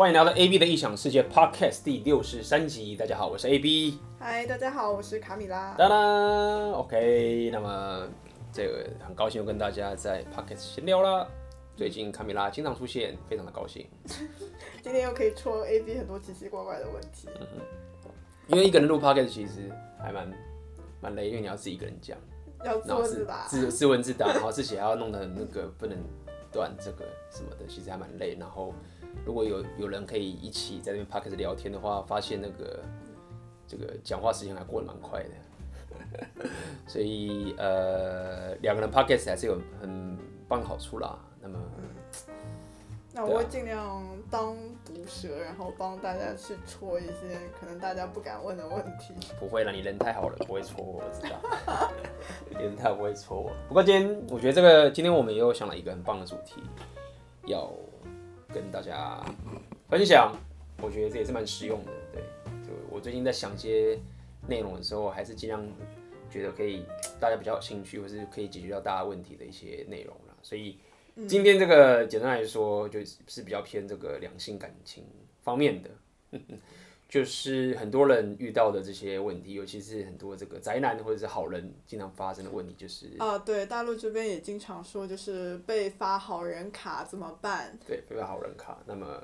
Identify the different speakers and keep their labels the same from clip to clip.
Speaker 1: 欢迎来到 AB 的异想世界 Podcast 第六十三集。大家好，我是 AB。
Speaker 2: 嗨，大家好，我是卡米拉。
Speaker 1: 当当，OK，那么这个很高兴又跟大家在 Podcast 闲聊了。最近卡米拉经常出现，非常的高兴。
Speaker 2: 今天又可以戳 AB 很多奇奇怪怪的问题。
Speaker 1: 嗯哼，因为一个人录 Podcast 其实还蛮蛮累，因为你要自己一个人讲，
Speaker 2: 要自问自答，
Speaker 1: 自自问自答，然后自己还要弄得那个不能断这个什么的，其实还蛮累，然后。如果有有人可以一起在那边 Podcast 聊天的话，发现那个这个讲话时间还过得蛮快的，所以呃两个人 Podcast 还是有很棒的好处啦。那么，
Speaker 2: 嗯、那我会尽量当毒蛇，然后帮大家去戳一些可能大家不敢问的问题。
Speaker 1: 不会啦，你人太好了，不会戳我，我知道。你人太不会戳我。不过今天我觉得这个今天我们又想了一个很棒的主题，要。跟大家分享，我觉得这也是蛮实用的。对，就我最近在想一些内容的时候，还是尽量觉得可以大家比较有兴趣，或是可以解决到大家问题的一些内容啦。所以今天这个简单来说，就是比较偏这个两性感情方面的。就是很多人遇到的这些问题，尤其是很多这个宅男或者是好人经常发生的问题，就是
Speaker 2: 啊，对，大陆这边也经常说，就是被发好人卡怎么办？
Speaker 1: 对，被发好人卡，那么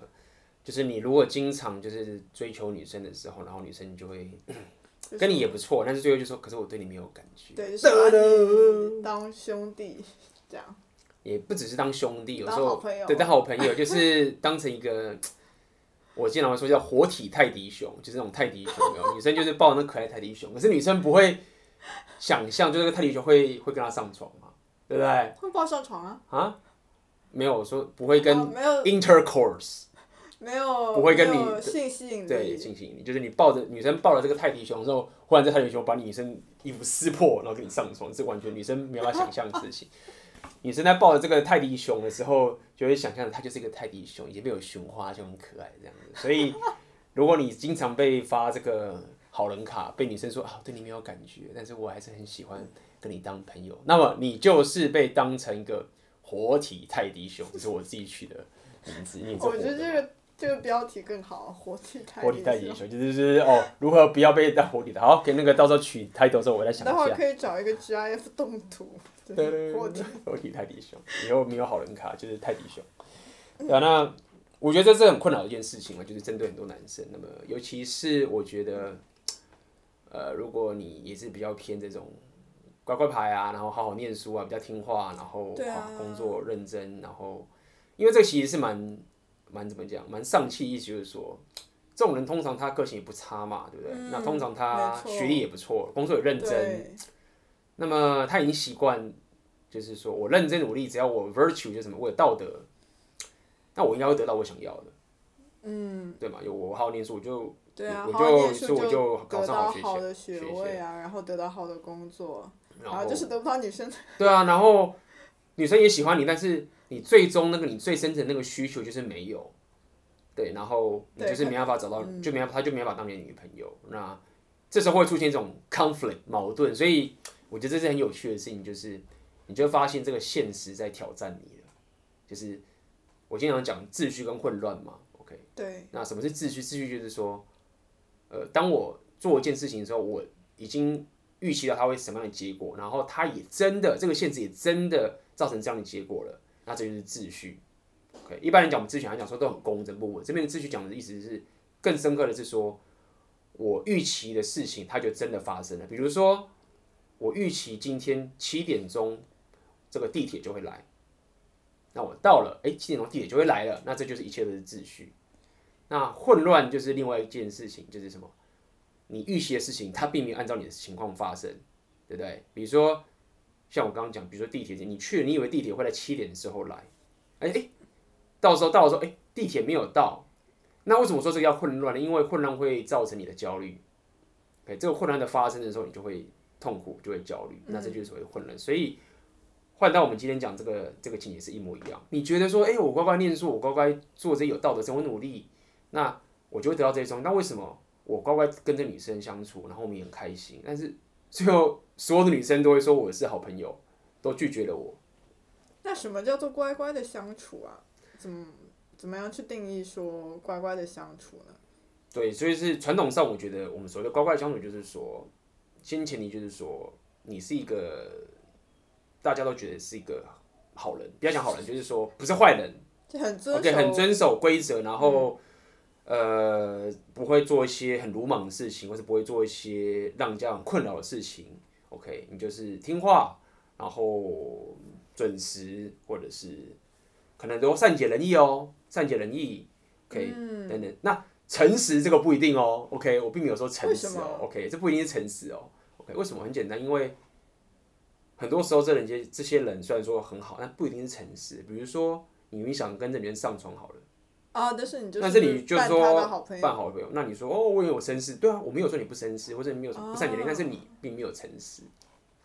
Speaker 1: 就是你如果经常就是追求女生的时候，然后女生就会跟你也不错，但是最后就说，可是我对你没有感觉，
Speaker 2: 对，就是当兄弟这样，
Speaker 1: 也不只是当兄弟，有时候对当好朋友，就是当成一个。我经常会说叫活体泰迪熊，就是那种泰迪熊，女生就是抱那可爱泰迪熊，可是女生不会想象，就是个泰迪熊会会跟他上床嘛，对不对？
Speaker 2: 会抱上床啊？
Speaker 1: 啊？没有说不会跟 intercourse，
Speaker 2: 没有
Speaker 1: 不会跟你
Speaker 2: 性吸引力，
Speaker 1: 对性吸引力，就是你抱着女生抱着这个泰迪熊之后，忽然这泰迪熊把你女生衣服撕破，然后跟你上床，是完全女生没办法想象的事情。女生在抱着这个泰迪熊的时候，就会想象它就是一个泰迪熊，已经没有熊花，就很可爱这样子。所以，如果你经常被发这个好人卡，被女生说啊，对你没有感觉，但是我还是很喜欢跟你当朋友，那么你就是被当成一个活体泰迪熊，这是我自己取的名字。
Speaker 2: 我觉得这个这个标题更好，活体泰迪熊。
Speaker 1: 活体泰迪熊就是就是哦，如何不要被当活体的？好，给那个到时候取 title 的时候，我再想一下。
Speaker 2: 待会可以找一个 GIF 动图。
Speaker 1: 对对对，我体泰迪熊，以后没有好人卡就是泰迪熊。对啊，那我觉得这是很困扰的一件事情嘛，就是针对很多男生。那么，尤其是我觉得，呃，如果你也是比较偏这种乖乖牌啊，然后好好念书啊，比较听话，然后啊工作认真，然后因为这个其实是蛮蛮怎么讲，蛮丧气，意思就是说，这种人通常他个性也不差嘛，对不对？那通常他学历也不错，工作也认真。那么他已经习惯，就是说我认真努力，只要我 virtue 就什么，我有道德，那我应该会得到我想要的，嗯，对嘛？有我好好念书，我就
Speaker 2: 对啊，
Speaker 1: 我就所以我就考上好学校，
Speaker 2: 好的学位啊，然后得到好的工作，然后就是得不到女生。
Speaker 1: 对啊，然后女生也喜欢你，但是你最终那个你最深层那个需求就是没有，对，然后你就是没办法找到，就没办法，他就没办法当你的女朋友。那这时候会出现一种 conflict 矛盾，所以。我觉得这是很有趣的事情，就是你就发现这个现实在挑战你了。就是我经常讲秩序跟混乱嘛，OK？
Speaker 2: 对。
Speaker 1: 那什么是秩序？秩序就是说，呃，当我做一件事情的时候，我已经预期到它会什么样的结果，然后它也真的这个现实也真的造成这样的结果了，那这就是秩序。OK？一般人讲我们秩序来讲说都很公正，不，稳这边的秩序讲的意思是更深刻的是说，我预期的事情它就真的发生了，比如说。我预期今天七点钟这个地铁就会来，那我到了，哎，七点钟地铁就会来了，那这就是一切都是秩序。那混乱就是另外一件事情，就是什么？你预期的事情，它并没有按照你的情况发生，对不对？比如说，像我刚刚讲，比如说地铁，你去，你以为地铁会在七点的时候来，哎哎，到时候到的时候，哎，地铁没有到，那为什么说这个叫混乱呢？因为混乱会造成你的焦虑，哎，这个混乱的发生的时候，你就会。痛苦就会焦虑，那这就是所谓的混乱。嗯、所以换到我们今天讲这个这个情节是一模一样。你觉得说，哎、欸，我乖乖念书，我乖乖做这些有道德生活努力，那我就会得到这些东西。那为什么我乖乖跟这女生相处，然后我们也很开心，但是最后所有的女生都会说我是好朋友，都拒绝了我。
Speaker 2: 那什么叫做乖乖的相处啊？怎么？怎么样去定义说乖乖的相处呢？
Speaker 1: 对，所以是传统上，我觉得我们所谓的乖乖的相处，就是说，先前提就是说，你是一个大家都觉得是一个好人，不要讲好人，就是说不是坏人，
Speaker 2: 就很遵守
Speaker 1: ，OK，很遵守规则，然后、嗯、呃不会做一些很鲁莽的事情，或是不会做一些让人家很困扰的事情，OK，你就是听话，然后准时，或者是。可能都善解人意哦，善解人意，OK，、嗯、等等。那诚实这个不一定哦，OK，我并没有说诚实哦，OK，这不一定是诚实哦，OK，为什么？很简单，因为很多时候这人些这些人虽然说很好，但不一定是诚实。比如说，你明明想跟这女人上床好了，
Speaker 2: 啊，但是你就
Speaker 1: 但是你就说
Speaker 2: 办好朋友，
Speaker 1: 扮好朋友，那你说哦，我也有绅士，对啊，我没有说你不绅士，或者你没有不善解人意，哦、但是你并没有诚实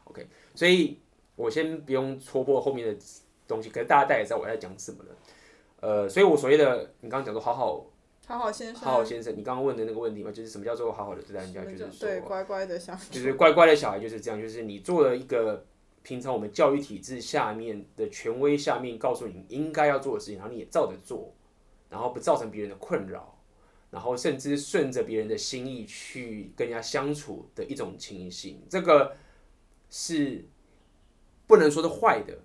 Speaker 1: ，OK，所以我先不用戳破后面的。东西，可是大家大概也知道我在讲什么了，呃，所以我所谓的你刚刚讲说好好
Speaker 2: 好好先生，
Speaker 1: 好好先生，你刚刚问的那个问题嘛，就是什么叫做好好的对待人家，就是说
Speaker 2: 对乖乖的小孩，
Speaker 1: 就是乖乖的小孩就是这样，就是你做了一个平常我们教育体制下面的权威下面告诉你应该要做的事情，然后你也照着做，然后不造成别人的困扰，然后甚至顺着别人的心意去跟人家相处的一种情形，这个是不能说是坏的。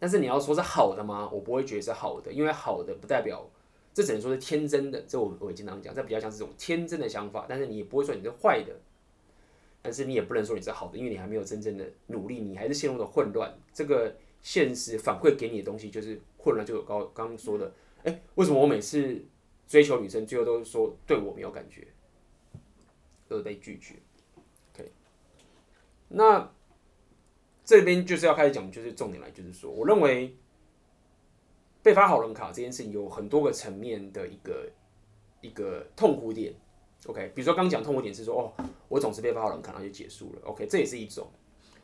Speaker 1: 但是你要说是好的吗？我不会觉得是好的，因为好的不代表，这只能说是天真的。这我我也经常讲，这比较像是这种天真的想法。但是你也不会说你是坏的，但是你也不能说你是好的，因为你还没有真正的努力，你还是陷入了混乱。这个现实反馈给你的东西就是混乱，就有刚刚说的，哎，为什么我每次追求女生，最后都是说对我没有感觉，都被拒绝？OK，那。这边就是要开始讲，就是重点来，就是说，我认为被发好人卡这件事情有很多个层面的一个一个痛苦点。OK，比如说刚讲痛苦点是说，哦，我总是被发好人卡，然后就结束了。OK，这也是一种。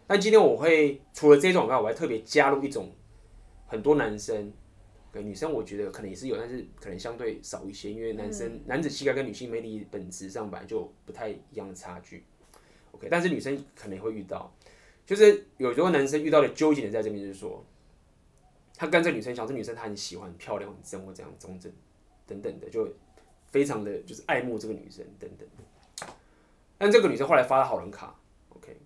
Speaker 1: 但今天我会除了这种以外，我还特别加入一种很多男生跟女生，我觉得可能也是有，但是可能相对少一些，因为男生男子气概跟女性魅力本质上本来就不太一样的差距。OK，但是女生可能也会遇到。就是有时候男生遇到的纠结点在这边，就是说，他跟这女生讲，这女生他很喜欢，很漂亮，很正或这样中正等等的，就非常的就是爱慕这个女生等等的。但这个女生后来发了好人卡，OK，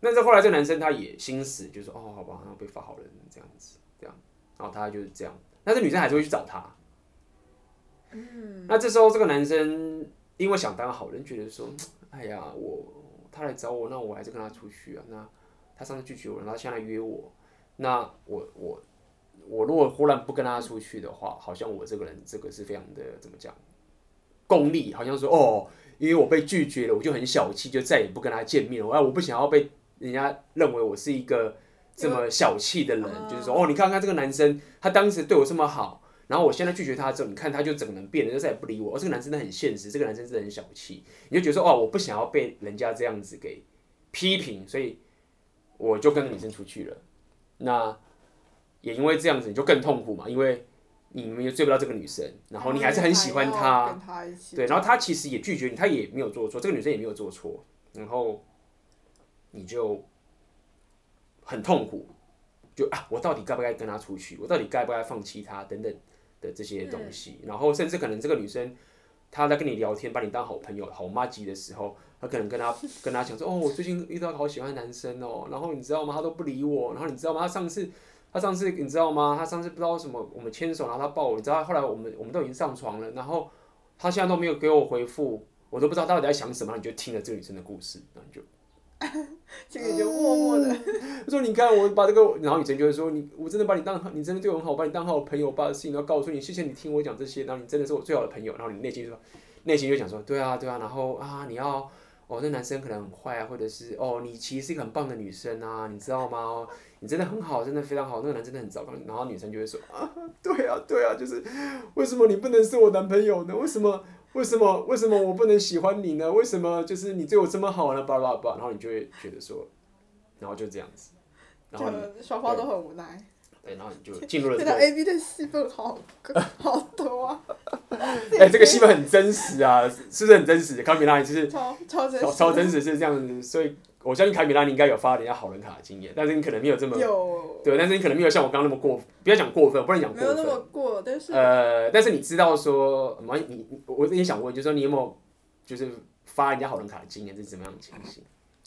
Speaker 1: 那这后来这男生他也心死，就说哦，好吧，然后被发好人这样子，这样，然后他就是这样，但是女生还是会去找他。嗯，那这时候这个男生因为想当好人，觉得说，哎呀，我他来找我，那我还是跟他出去啊，那。他上次拒绝我，然后现在约我，那我我我如果忽然不跟他出去的话，好像我这个人这个是非常的怎么讲，功利，好像说哦，因为我被拒绝了，我就很小气，就再也不跟他见面了。哎，我不想要被人家认为我是一个这么小气的人，就是说哦，你看看这个男生，他当时对我这么好，然后我现在拒绝他之后，你看他就整个人变了，就再也不理我。哦，这个男生真的很现实，这个男生真的很小气，你就觉得说哦，我不想要被人家这样子给批评，所以。我就跟女生出去了，那也因为这样子，你就更痛苦嘛，因为你们又追不到这个女生，然后你还是很喜欢她，对，然后她其实也拒绝你，她也没有做错，这个女生也没有做错，然后你就很痛苦，就啊，我到底该不该跟她出去？我到底该不该放弃她？等等的这些东西，然后甚至可能这个女生她在跟你聊天，把你当好朋友、好妈吉的时候。他可能跟他跟他讲说，哦，我最近遇到好喜欢的男生哦，然后你知道吗？他都不理我，然后你知道吗？他上次他上次你知道吗？他上次不知道什么，我们牵手，然后他抱我，你知道，后来我们我们都已经上床了，然后他现在都没有给我回复，我都不知道他到底在想什么。你就听了这个女生的故事，然后你就，
Speaker 2: 这个就默默的，
Speaker 1: 他说你看我把这个，然后女生就会说你，我真的把你当，你真的对我很好，我把你当好朋友，把事情都告诉你，谢谢你听我讲这些，然后你真的是我最好的朋友，然后你内心就说，内心就想说，对啊对啊，然后啊你要。哦，那男生可能很坏啊，或者是哦，你其实是一个很棒的女生啊，你知道吗？你真的很好，真的非常好。那个男生真的很糟糕，然后女生就会说啊，对啊，对啊，就是为什么你不能是我男朋友呢？为什么？为什么？为什么我不能喜欢你呢？为什么？就是你对我这么好呢？巴拉巴拉，然后你就会觉得说，然后就这样子，然后
Speaker 2: 双方都很无奈。
Speaker 1: 对，然后你就进入了这个。
Speaker 2: 现在 A B 的戏份好好多啊！
Speaker 1: 哎、欸，这个戏份很真实啊，是不是很真实？卡米拉就是超
Speaker 2: 超真实，
Speaker 1: 超真实是这样子，所以我相信卡米拉你应该有发人家好人卡的经验，但是你可能没有这么
Speaker 2: 有
Speaker 1: 对，但是你可能没有像我刚刚那么过，不要讲过分，不能讲过分，
Speaker 2: 没有那么过，但是
Speaker 1: 呃，但是你知道说，你你我也想问，就是说你有没有就是发人家好人卡的经验，这是怎么样的情形？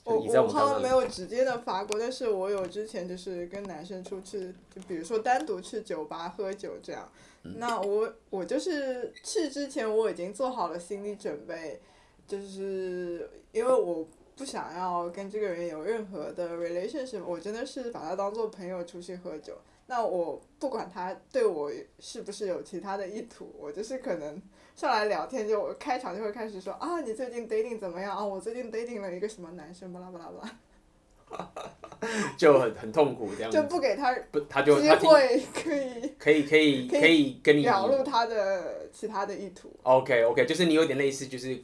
Speaker 2: 我我好像没有直接的发过，但是我有之前就是跟男生出去，就比如说单独去酒吧喝酒这样，嗯、那我我就是去之前我已经做好了心理准备，就是因为我。不想要跟这个人有任何的 relationship，我真的是把他当做朋友出去喝酒。那我不管他对我是不是有其他的意图，我就是可能上来聊天就开场就会开始说啊，你最近 dating 怎么样啊？我最近 dating 了一个什么男生，巴拉巴拉巴拉，
Speaker 1: 就很很痛苦这样 子。
Speaker 2: 就不给他
Speaker 1: 不，他就
Speaker 2: 机会可以
Speaker 1: 可以可以可以跟你
Speaker 2: 表露他的其他的意图。
Speaker 1: OK OK，就是你有点类似就是。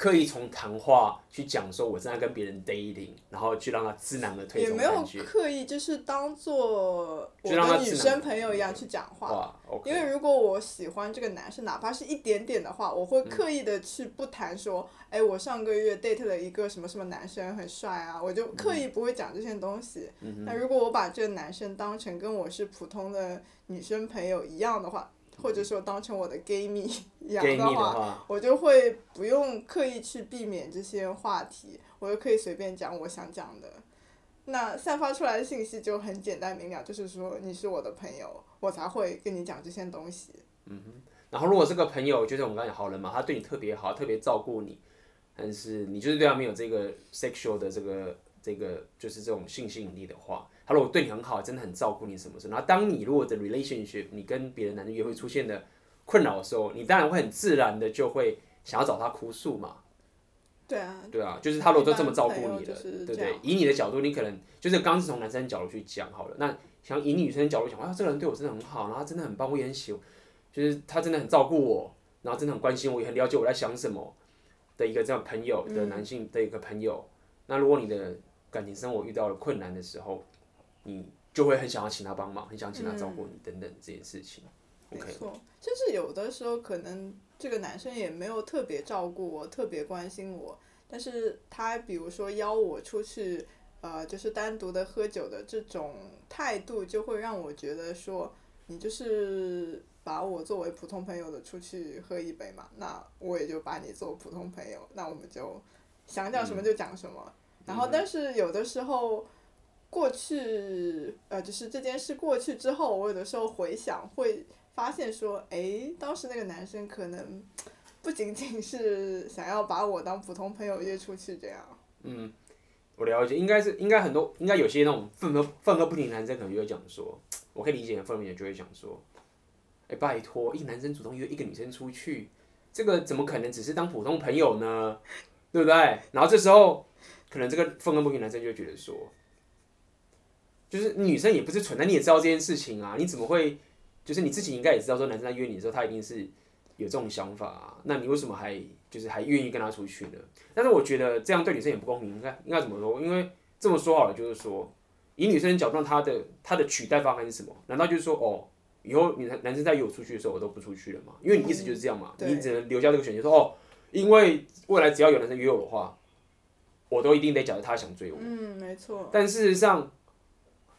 Speaker 1: 刻意从谈话去讲说，我正在跟别人 dating，然后去让他自然而退。
Speaker 2: 也没有刻意，就是当做我跟女生朋友一样去讲
Speaker 1: 话。
Speaker 2: 因为如果我喜欢这个男生，哪怕是一点点的话，我会刻意的去不谈说，哎、嗯，我上个月 date 了一个什么什么男生很帅啊，我就刻意不会讲这些东西。
Speaker 1: 嗯、
Speaker 2: 那如果我把这个男生当成跟我是普通的女生朋友一样的话。或者说当成我的 gay 蜜 一样的话，
Speaker 1: 的话
Speaker 2: 我就会不用刻意去避免这些话题，我就可以随便讲我想讲的。那散发出来的信息就很简单明了，就是说你是我的朋友，我才会跟你讲这些东西。
Speaker 1: 嗯哼。然后如果这个朋友就是我们刚才讲好人嘛，他对你特别好，特别照顾你，但是你就是对他没有这个 sexual 的这个这个就是这种性吸引力的话。他如果对你很好，真的很照顾你什么事，然后当你如果的 relationship，你跟别的男生约会出现的困扰的时候，你当然会很自然的就会想要找他哭诉嘛。
Speaker 2: 对啊。
Speaker 1: 对啊，就是他如果都这么照顾你了，对不对？以你的角度，你可能就是刚是从男生角度去讲好了，那想以女生的角度讲，哇，这个人对我真的很好，然后他真的很棒，我也很喜欢，就是他真的很照顾我，然后真的很关心我，也很了解我在想什么的一个这样朋友的男性的一个朋友。嗯、那如果你的感情生活遇到了困难的时候，你就会很想要请他帮忙，很想请他照顾你等等这件事情。
Speaker 2: 没错，甚至有的时候可能这个男生也没有特别照顾我，特别关心我，但是他比如说邀我出去，呃，就是单独的喝酒的这种态度，就会让我觉得说，你就是把我作为普通朋友的出去喝一杯嘛，那我也就把你做普通朋友，那我们就想讲什么就讲什么。嗯、然后，但是有的时候。过去，呃，就是这件事过去之后，我有的时候回想，会发现说，哎，当时那个男生可能不仅仅是想要把我当普通朋友约出去这样。
Speaker 1: 嗯，我了解，应该是应该很多，应该有些那种愤愤愤愤不平男生可能就会讲说，我可以理解，愤怒也就会讲说，哎，拜托，一个男生主动约一个女生出去，这个怎么可能只是当普通朋友呢？对不对？然后这时候，可能这个愤怒不平男生就觉得说。就是女生也不是蠢，那你也知道这件事情啊，你怎么会？就是你自己应该也知道，说男生在约你的时候，他一定是有这种想法啊。那你为什么还就是还愿意跟他出去呢？但是我觉得这样对女生也不公平。应该应该怎么说？因为这么说好了，就是说以女生的角度，她的她的取代方案是什么？难道就是说哦，以后女男男生在约我出去的时候，我都不出去了吗？因为你意思就是这样嘛，嗯、你只能留下这个选择，说哦，因为未来只要有男生约我的话，我都一定得假设他想追我。
Speaker 2: 嗯，没错。
Speaker 1: 但事实上。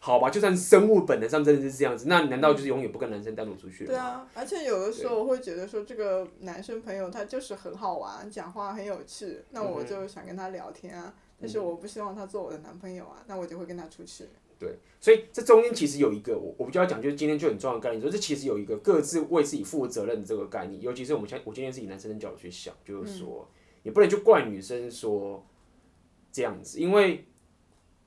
Speaker 1: 好吧，就算生物本能上真的是这样子，那难道就是永远不跟男生单独出去了？
Speaker 2: 对啊，而且有的时候我会觉得说，这个男生朋友他就是很好玩，讲话很有趣，那我就想跟他聊天啊。嗯、但是我不希望他做我的男朋友啊，那我就会跟他出去。
Speaker 1: 对，所以这中间其实有一个我我比较讲，就是今天就很重要的概念，说这其实有一个各自为自己负责任的这个概念。尤其是我们现我今天是以男生的角度去想，就是说，你、嗯、不能就怪女生说这样子，因为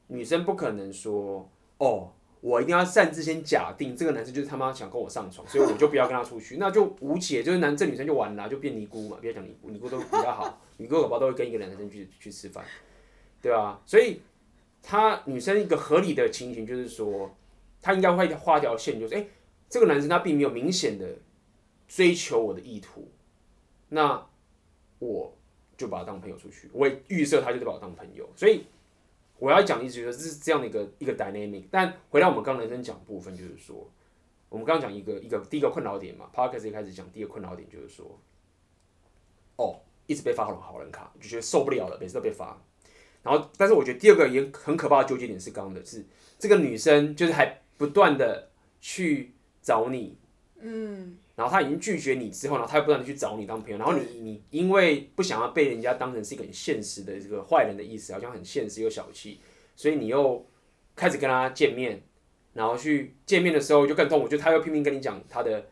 Speaker 1: 女生不可能说。哦，我一定要擅自先假定这个男生就是他妈想跟我上床，所以我就不要跟他出去，那就无解，就是男这女生就完了，就变尼姑嘛。不要讲尼姑，尼姑都比较好，尼姑宝宝都会跟一个男生去去吃饭，对吧？所以他女生一个合理的情形就是说，他应该会画条线，就是哎、这个男生他并没有明显的追求我的意图，那我就把他当朋友出去，我也预设他就是把我当朋友，所以。我要讲一句，就是这样的一个一个 dynamic。但回到我们刚刚人生讲部分，就是说，我们刚刚讲一个一个第一个困扰点嘛，Podcast 一开始讲第一个困扰点就是说，哦，一直被发好人好人卡，就觉得受不了了，每次都被发。然后，但是我觉得第二个也很可怕的纠结点是刚刚的是这个女生就是还不断的去找你，
Speaker 2: 嗯，
Speaker 1: 然后他已经拒绝你之后，然后她又不断的去找你当朋友，然后你你因为不想要被人家当成是一个很现实的这个坏人的意思，好像很现实又小气，所以你又开始跟他见面，然后去见面的时候就更痛苦，就他又拼命跟你讲他的。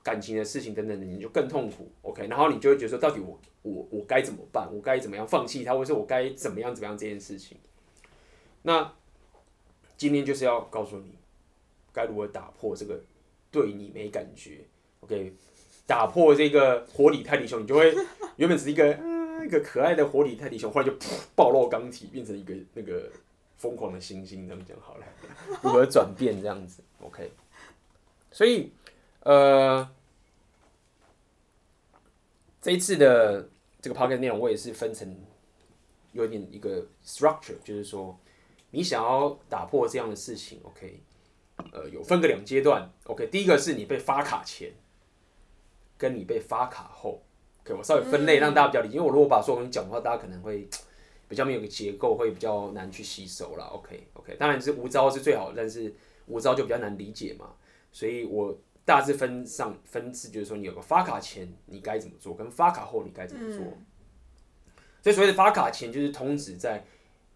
Speaker 1: 感情的事情等等的，你就更痛苦，OK？然后你就会觉得说，到底我我我该怎么办？我该怎么样放弃他，或者我该怎么样怎么样这件事情？那今天就是要告诉你，该如何打破这个对你没感觉，OK？打破这个活体泰迪熊，你就会 原本是一个一个可爱的活体泰迪熊，后来就 暴露钢体，变成一个那个疯狂的猩猩，这样讲好了，如何转变这样子？OK？所以呃。这一次的这个 podcast 内容，我也是分成有点一个 structure，就是说你想要打破这样的事情，OK，呃，有分个两阶段，OK，第一个是你被发卡前，跟你被发卡后，OK，我稍微分类让大家比较理解，因为我如果把所有东西讲的话，大家可能会比较没有个结构，会比较难去吸收啦，OK，OK，当然是无招是最好的，但是无招就比较难理解嘛，所以我。大致分上分次，就是说你有个发卡前你该怎么做，跟发卡后你该怎么做。嗯、所以所谓的发卡前，就是通知在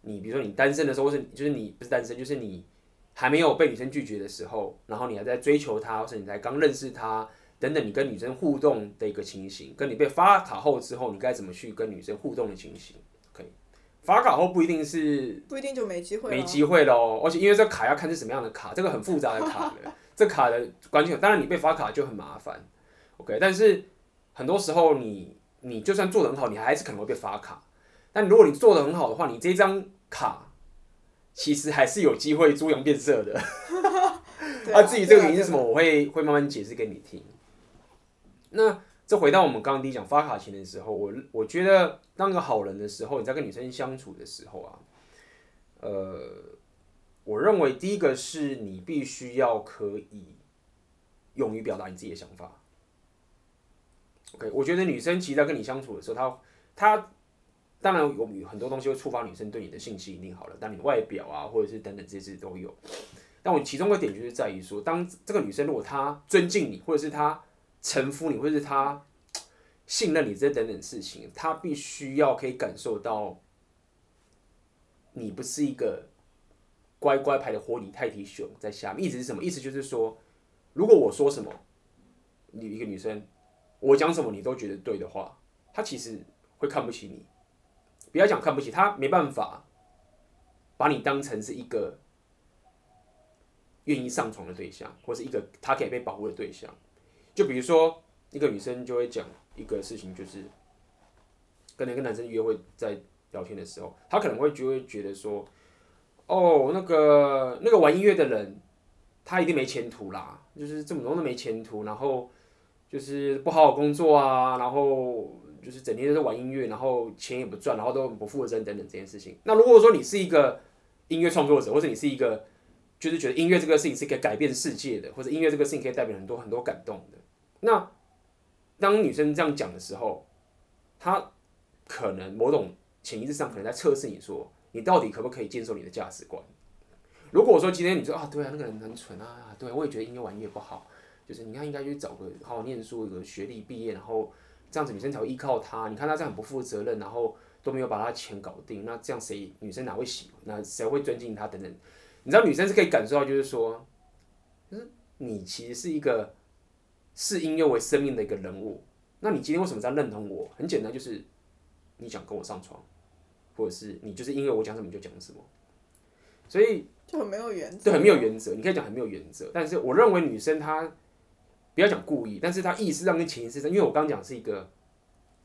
Speaker 1: 你比如说你单身的时候，或是就是你不是单身，就是你还没有被女生拒绝的时候，然后你还在追求她，或是你才刚认识她等等，你跟女生互动的一个情形，跟你被发卡后之后，你该怎么去跟女生互动的情形。可以，发卡后不一定是
Speaker 2: 不一定就没机会，
Speaker 1: 没机会喽。而且因为这卡要看是什么样的卡，这个很复杂的卡的。这卡的关键，当然你被发卡就很麻烦，OK。但是很多时候你你就算做得很好，你还是可能会被发卡。但如果你做得很好的话，你这张卡其实还是有机会猪羊变色的。啊，至于这个原因是什么，我会会慢慢解释给你听。那这回到我们刚刚第一讲发卡前的时候，我我觉得当个好人的时候，你在跟女生相处的时候啊，呃。我认为第一个是你必须要可以勇于表达你自己的想法。OK，我觉得女生其实在跟你相处的时候，她她当然有很多东西会触发女生对你的性吸引力。好了，但你外表啊，或者是等等这些都有。但我其中一个点就是在于说，当这个女生如果她尊敬你，或者是她臣服你，或者是她信任你这等等事情，她必须要可以感受到你不是一个。乖乖牌的活体泰迪熊在下面，意思是什么？意思就是说，如果我说什么，你一个女生，我讲什么你都觉得对的话，她其实会看不起你。不要讲看不起，他没办法把你当成是一个愿意上床的对象，或是一个他可以被保护的对象。就比如说，一个女生就会讲一个事情，就是跟一个男生约会，在聊天的时候，她可能会就会觉得说。哦，那个那个玩音乐的人，他一定没前途啦，就是这么多都没前途，然后就是不好好工作啊，然后就是整天都在玩音乐，然后钱也不赚，然后都不负责任等等这件事情。那如果说你是一个音乐创作者，或者你是一个就是觉得音乐这个事情是可以改变世界的，或者音乐这个事情可以代表很多很多感动的，那当女生这样讲的时候，她可能某种潜意识上可能在测试你说。你到底可不可以接受你的价值观？如果说今天你说啊，对啊，那个人很蠢啊，对，我也觉得音乐玩音乐不好，就是你看应该去找个好好念书，有个学历毕业，然后这样子女生才会依靠他。你看他这样很不负责任，然后都没有把他钱搞定，那这样谁女生哪会喜欢？那谁会尊敬他？等等，你知道女生是可以感受到，就是说，就是你其实是一个视音乐为生命的一个人物。那你今天为什么这样认同我？很简单，就是你想跟我上床。或者是你就是因为我讲什么你就讲什么，所以
Speaker 2: 就很没有原则，
Speaker 1: 对，很没有原则。你可以讲很没有原则，但是我认为女生她不要讲故意，但是他意识上跟潜意识上，因为我刚讲是一个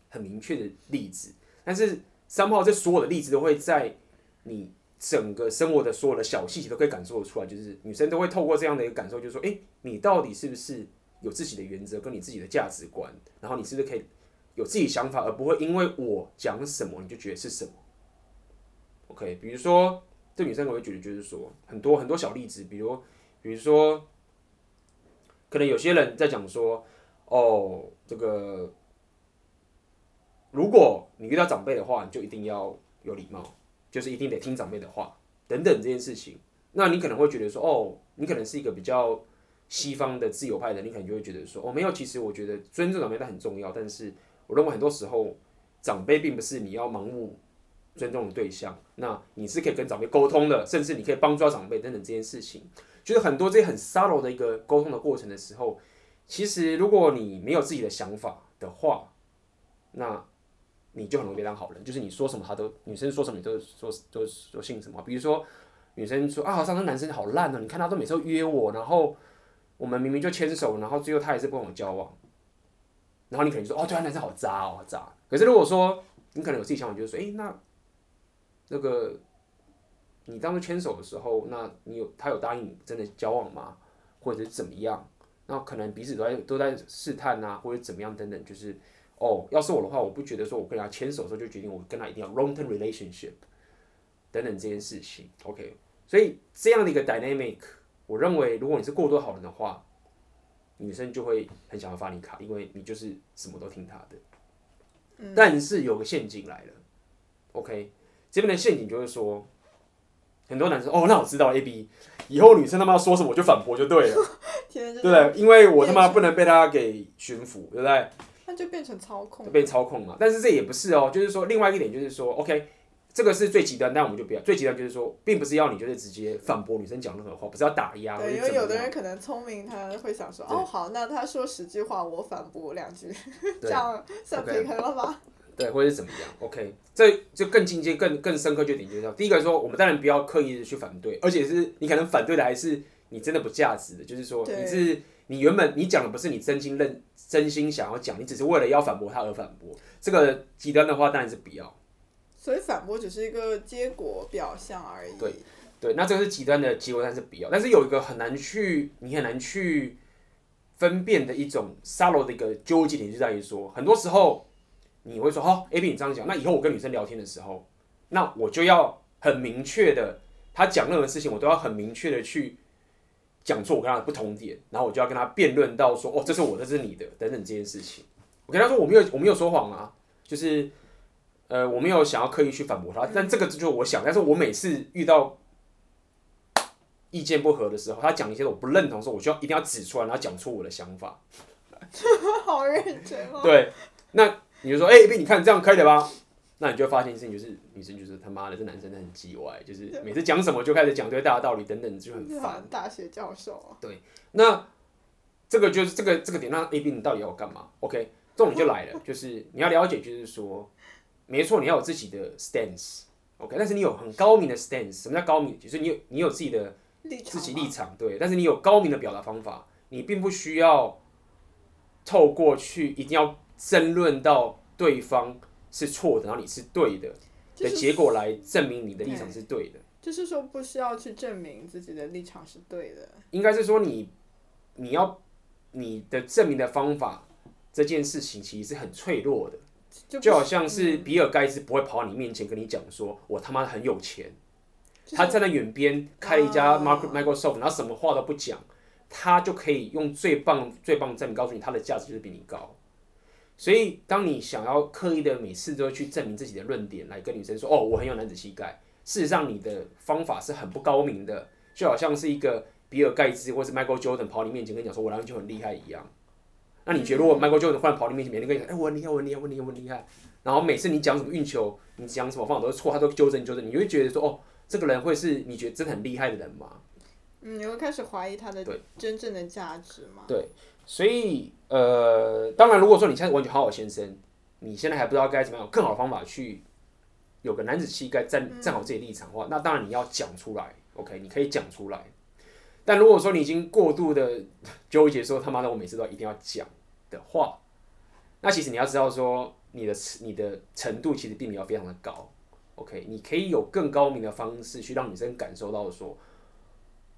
Speaker 1: 很明确的例子，但是三炮这所有的例子都会在你整个生活的所有的小细节都可以感受得出来，就是女生都会透过这样的一个感受，就是说，哎，你到底是不是有自己的原则跟你自己的价值观，然后你是不是可以有自己想法，而不会因为我讲什么你就觉得是什么。OK，比如说这女生我会觉得就是说很多很多小例子，比如比如说，可能有些人在讲说，哦，这个如果你遇到长辈的话，你就一定要有礼貌，就是一定得听长辈的话等等这件事情。那你可能会觉得说，哦，你可能是一个比较西方的自由派的，你可能就会觉得说，哦，没有，其实我觉得尊重长辈它很重要，但是我认为很多时候长辈并不是你要盲目尊重的对象，那你是可以跟长辈沟通的，甚至你可以帮助到长辈等等这件事情，就是很多这些很 subtle 的一个沟通的过程的时候，其实如果你没有自己的想法的话，那你就很容易被当好人，就是你说什么他都，女生说什么你都说都都信什么，比如说。女生说啊，好像那男生好烂哦，你看他都每次都约我，然后我们明明就牵手，然后最后他也是不跟我交往，然后你可能说哦，对啊，男生好渣哦，好渣。可是如果说你可能有自己想法，就是说，诶，那那个你当时牵手的时候，那你有他有答应你真的交往吗？或者是怎么样？那可能彼此都在都在试探啊，或者怎么样等等，就是哦，要是我的话，我不觉得说我跟他牵手的时候就决定我跟他一定要 long-term relationship 等等这件事情，OK。所以这样的一个 dynamic，我认为如果你是过多好人的话，女生就会很想要发你卡，因为你就是什么都听她的。嗯、但是有个陷阱来了，OK，这边的陷阱就是说，很多男生哦，那我知道 A B，以后女生他妈说什么我就反驳就对了，对不对？因为我他妈不能被他给驯服，对不对？
Speaker 2: 那就变成操控，
Speaker 1: 被操控嘛。但是这也不是哦，就是说另外一个点就是说，OK。这个是最极端，但我们就不要。最极端就是说，并不是要你就是直接反驳女生讲任何话，不是要打压。
Speaker 2: 对，因为有的人可能聪明，他会想说，哦，好，那他说十句话，我反驳两句，这样算平衡了吧？
Speaker 1: 对，或者是怎么样？OK，这就更进阶、更更深刻就点就是，第一个说，我们当然不要刻意的去反对，而且是你可能反对的还是你真的不价值的，就是说你是你原本你讲的不是你真心认真心想要讲，你只是为了要反驳他而反驳。这个极端的话当然是不要。
Speaker 2: 所以反驳只是一个结果表象而已。
Speaker 1: 对，对，那这个是极端的结果，但是不要。但是有一个很难去，你很难去分辨的一种 subtle 的一个纠结点，就在于说，很多时候你会说，好，A B 你这样讲，那以后我跟女生聊天的时候，那我就要很明确的，他讲任何事情，我都要很明确的去讲出我跟他的不同点，然后我就要跟他辩论到说，哦，这是我的，这是你的，等等这件事情。我跟他说，我没有，我没有说谎啊，就是。呃，我没有想要刻意去反驳他，但这个就是我想。但是我每次遇到意见不合的时候，他讲一些我不认同的时候，我就要一定要指出来，然后讲出我的想法。
Speaker 2: 好认真哦。
Speaker 1: 对，那你就说，哎、欸，你看这样可以的吧？那你就会发现一件事情，就是女生就是他妈的，这男生真的很叽歪，就是 每次讲什么就开始讲对大道理等等，就很烦。
Speaker 2: 大学教授。
Speaker 1: 对，那这个就是这个这个点，那 A B 你到底要干嘛？OK，重点就来了，就是你要了解，就是说。没错，你要有自己的 stance，OK，但是你有很高明的 stance。什么叫高明？就是你有你有自己的自己立场，对。但是你有高明的表达方法，你并不需要透过去一定要争论到对方是错的，然后你是对的的结果来证明你的立场是对的。
Speaker 2: 就是说，不需要去证明自己的立场是对的。
Speaker 1: 应该是说你你要你的证明的方法这件事情其实是很脆弱的。就，就好像是比尔盖茨不会跑到你面前跟你讲说，我他妈很有钱，他站在远边开了一家 Microsoft，然后什么话都不讲，他就可以用最棒最棒的证明告诉你他的价值就是比你高。所以当你想要刻意的每次都去证明自己的论点来跟女生说，哦，我很有男子气概，事实上你的方法是很不高明的，就好像是一个比尔盖茨或是 Michael Jordan 跑你面前跟你讲说，我篮球很厉害一样。那你觉得如果 Michael Jordan 忽然跑你面前，每天跟你讲，哎、欸，我很厉害，我很厉害，我很厉害，我很厉害，然后每次你讲什么运球，你讲什么方法都是错，他都纠正纠正，你你会觉得说，哦，这个人会是你觉得真的很厉害的人吗？
Speaker 2: 嗯，你会开始怀疑他的真正的价值吗？
Speaker 1: 对，所以呃，当然，如果说你现在完全好好先生，你现在还不知道该怎么样有更好的方法去有个男子气概站站好自己的立场的话，那当然你要讲出来，OK，你可以讲出来。但如果说你已经过度的纠结，说他妈的我每次都一定要讲的话，那其实你要知道说你的你的程度其实并没有非常的高，OK？你可以有更高明的方式去让女生感受到说，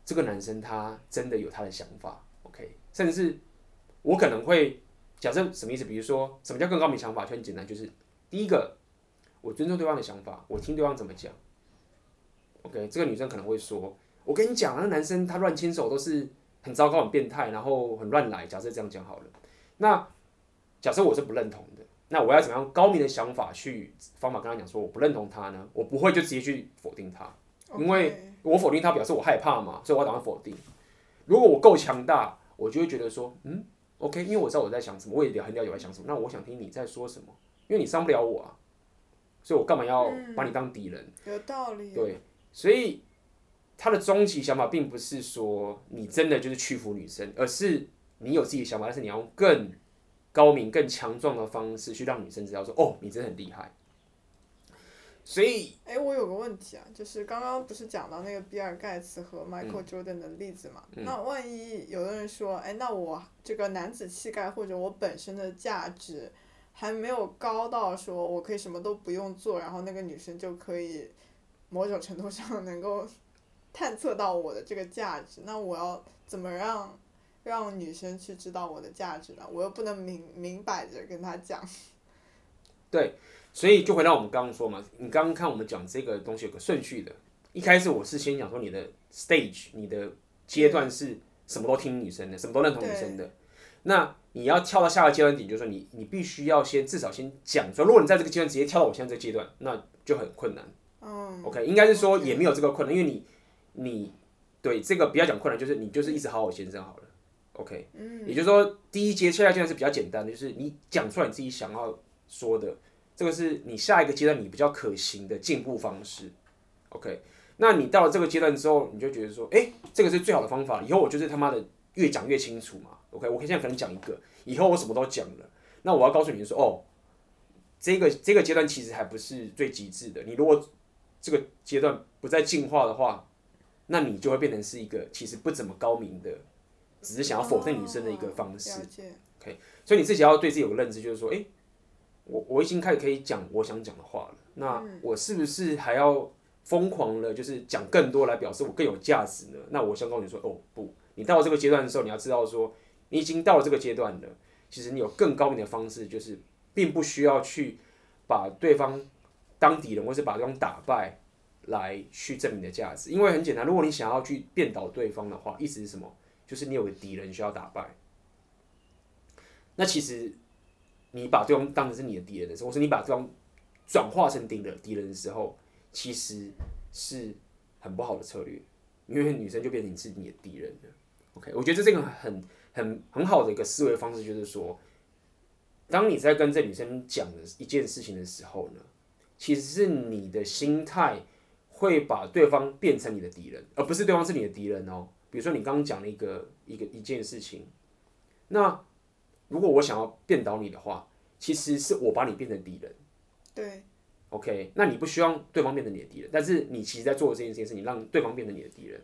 Speaker 1: 这个男生他真的有他的想法，OK？甚至是我可能会假设什么意思？比如说什么叫更高明想法？就很简单，就是第一个，我尊重对方的想法，我听对方怎么讲，OK？这个女生可能会说。我跟你讲，那男生他乱牵手都是很糟糕、很变态，然后很乱来。假设这样讲好了，那假设我是不认同的那我要怎么样高明的想法去方法跟他讲说我不认同他呢？我不会就直接去否定他，因为我否定他表示我害怕嘛，所以我要打算否定。如果我够强大，我就会觉得说，嗯，OK，因为我知道我在想什么，我也很了解我在想什么，那我想听你在说什么，因为你伤不了我啊，所以我干嘛要把你当敌人？
Speaker 2: 有道理。
Speaker 1: 对，所以他的终极想法并不是说你真的就是屈服女生，而是你有自己的想法，但是你要用更高明、更强壮的方式去让女生知道说，哦，你真的很厉害。所以，
Speaker 2: 哎、欸，我有个问题啊，就是刚刚不是讲到那个比尔盖茨和 Michael Jordan 的例子嘛？嗯、那万一有的人说，哎，那我这个男子气概或者我本身的价值还没有高到说我可以什么都不用做，然后那个女生就可以某种程度上 能够探测到我的这个价值，那我要怎么让让女生去知道我的价值呢？我又不能明明摆着跟她讲。
Speaker 1: 对。所以就回到我们刚刚说嘛，你刚刚看我们讲这个东西有个顺序的，一开始我是先讲说你的 stage，你的阶段是什么都听女生的，什么都认同女生的。那你要跳到下个阶段点，就是说你你必须要先至少先讲说，如果你在这个阶段直接跳到我现在这个阶段，那就很困难。嗯。OK，应该是说也没有这个困难，因为你你对这个不要讲困难，就是你就是一直好好先生好了。OK。嗯。也就是说，第一阶下个阶段是比较简单的，就是你讲出来你自己想要说的。这个是你下一个阶段你比较可行的进步方式，OK？那你到了这个阶段之后，你就觉得说，哎，这个是最好的方法，以后我就是他妈的越讲越清楚嘛，OK？我现在可能讲一个，以后我什么都讲了，那我要告诉你说，哦，这个这个阶段其实还不是最极致的，你如果这个阶段不再进化的话，那你就会变成是一个其实不怎么高明的，只是想要否定女生的一个方式，OK？所以你自己要对自己有个认知，就是说，哎。我我已经开始可以讲我想讲的话了，那我是不是还要疯狂的，就是讲更多来表示我更有价值呢？那我想告诉你说，哦不，你到了这个阶段的时候，你要知道说，你已经到了这个阶段了，其实你有更高明的方式，就是并不需要去把对方当敌人，或是把对方打败来去证明你的价值。因为很简单，如果你想要去变倒对方的话，意思是什么？就是你有个敌人需要打败。那其实。你把对方当成是你的敌人的时候，或是你把对方转化成敌的敌人的时候，其实是很不好的策略，因为女生就变成你是你的敌人了。OK，我觉得这个很很很好的一个思维方式，就是说，当你在跟这女生讲的一件事情的时候呢，其实是你的心态会把对方变成你的敌人，而不是对方是你的敌人哦。比如说你刚刚讲了一个一个一件事情，那。如果我想要变倒你的话，其实是我把你变成敌人。
Speaker 2: 对。
Speaker 1: OK，那你不希望对方变成你的敌人，但是你其实在做的这件事情是你让对方变成你的敌人。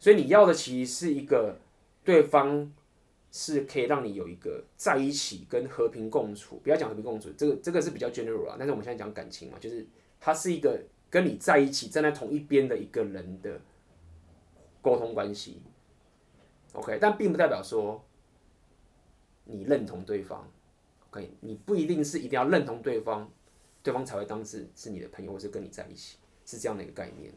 Speaker 1: 所以你要的其实是一个对方是可以让你有一个在一起跟和平共处，不要讲和平共处，这个这个是比较 general 啊。但是我们现在讲感情嘛，就是他是一个跟你在一起站在同一边的一个人的沟通关系。OK，但并不代表说。你认同对方，OK，你不一定是一定要认同对方，对方才会当是是你的朋友，或是跟你在一起，是这样的一个概念。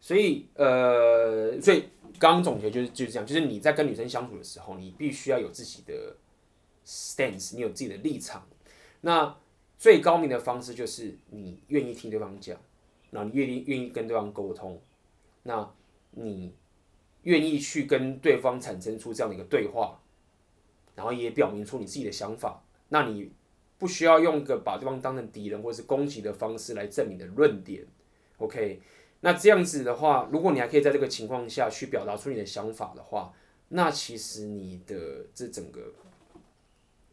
Speaker 1: 所以，呃，所以刚刚总结就是就是这样，就是你在跟女生相处的时候，你必须要有自己的 stance，你有自己的立场。那最高明的方式就是你愿意听对方讲，那你愿意愿意跟对方沟通，那你愿意去跟对方产生出这样的一个对话。然后也表明出你自己的想法，那你不需要用个把对方当成敌人或者是攻击的方式来证明的论点，OK？那这样子的话，如果你还可以在这个情况下去表达出你的想法的话，那其实你的这整个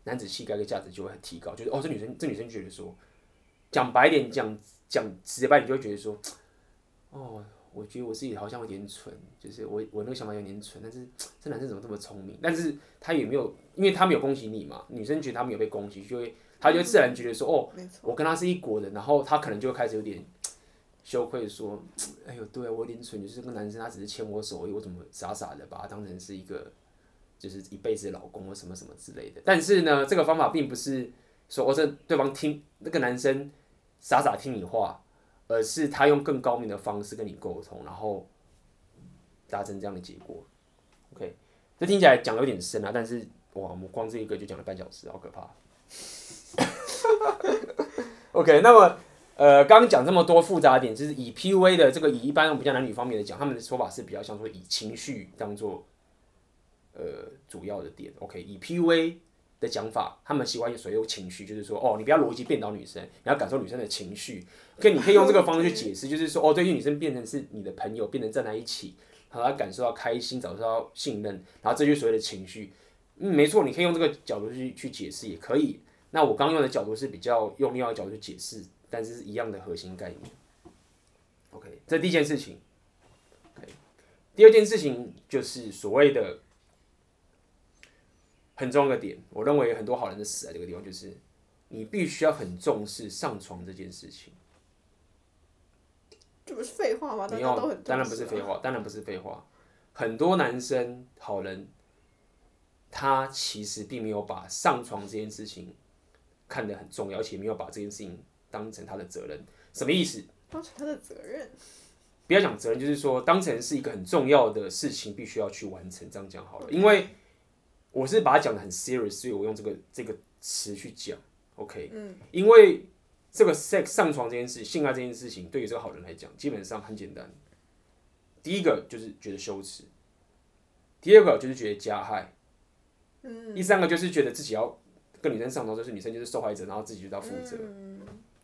Speaker 1: 男子气概的价值就会提高。就是哦，这女生这女生觉得说，讲白点，讲讲直白点，就会觉得说，哦。我觉得我自己好像有点蠢，就是我我那个想法有点蠢，但是 这男生怎么这么聪明？但是他也没有，因为他没有攻击你嘛，女生觉得他没有被攻击，就会他就自然觉得说，哦，我跟他是一国的，然后他可能就会开始有点 羞愧，说，哎呦，对啊，我有点蠢，就是这个男生他只是牵我手而已，我怎么傻傻的把他当成是一个就是一辈子的老公或什么什么之类的。但是呢，这个方法并不是说，我这对方听那个男生傻傻听你话。而是他用更高明的方式跟你沟通，然后达成这样的结果。OK，这听起来讲的有点深啊，但是哇，我们光这一个就讲了半小时，好可怕。OK，那么呃，刚刚讲这么多复杂点，就是以 PUA 的这个以一般比较男女方面的讲，他们的说法是比较像说以情绪当做呃主要的点。OK，以 PUA 的讲法，他们喜欢有所谓情绪，就是说哦，你不要逻辑变倒女生，你要感受女生的情绪。可以，你可以用这个方式去解释，就是说哦，这些女生变成是你的朋友，变成站在一起，然后她感受到开心，感受到信任，然后这就是所谓的情绪。嗯，没错，你可以用这个角度去去解释，也可以。那我刚用的角度是比较用另外一个角度去解释，但是是一样的核心概念。OK，这第一件事情。OK，第二件事情就是所谓的很重要的点，我认为很多好人的死在这个地方，就是你必须要很重视上床这件事情。
Speaker 2: 这不是废
Speaker 1: 话吗？当然不是废话，当然不是废话。很多男生好人。他其实并没有把上床这件事情看得很重要，而且没有把这件事情当成他的责任。什么意思？
Speaker 2: 当成他的责任？
Speaker 1: 不要讲责任，就是说当成是一个很重要的事情，必须要去完成。这样讲好了，因为我是把它讲的很 serious，所以我用这个这个词去讲。OK，嗯，因为这个 sex 上床这件事，性爱这件事情，对于这个好人来讲，基本上很简单。第一个就是觉得羞耻，第二个就是觉得加害。第三个就是觉得自己要跟女生上床，就是女生就是受害者，然后自己就要负责，
Speaker 2: 嗯，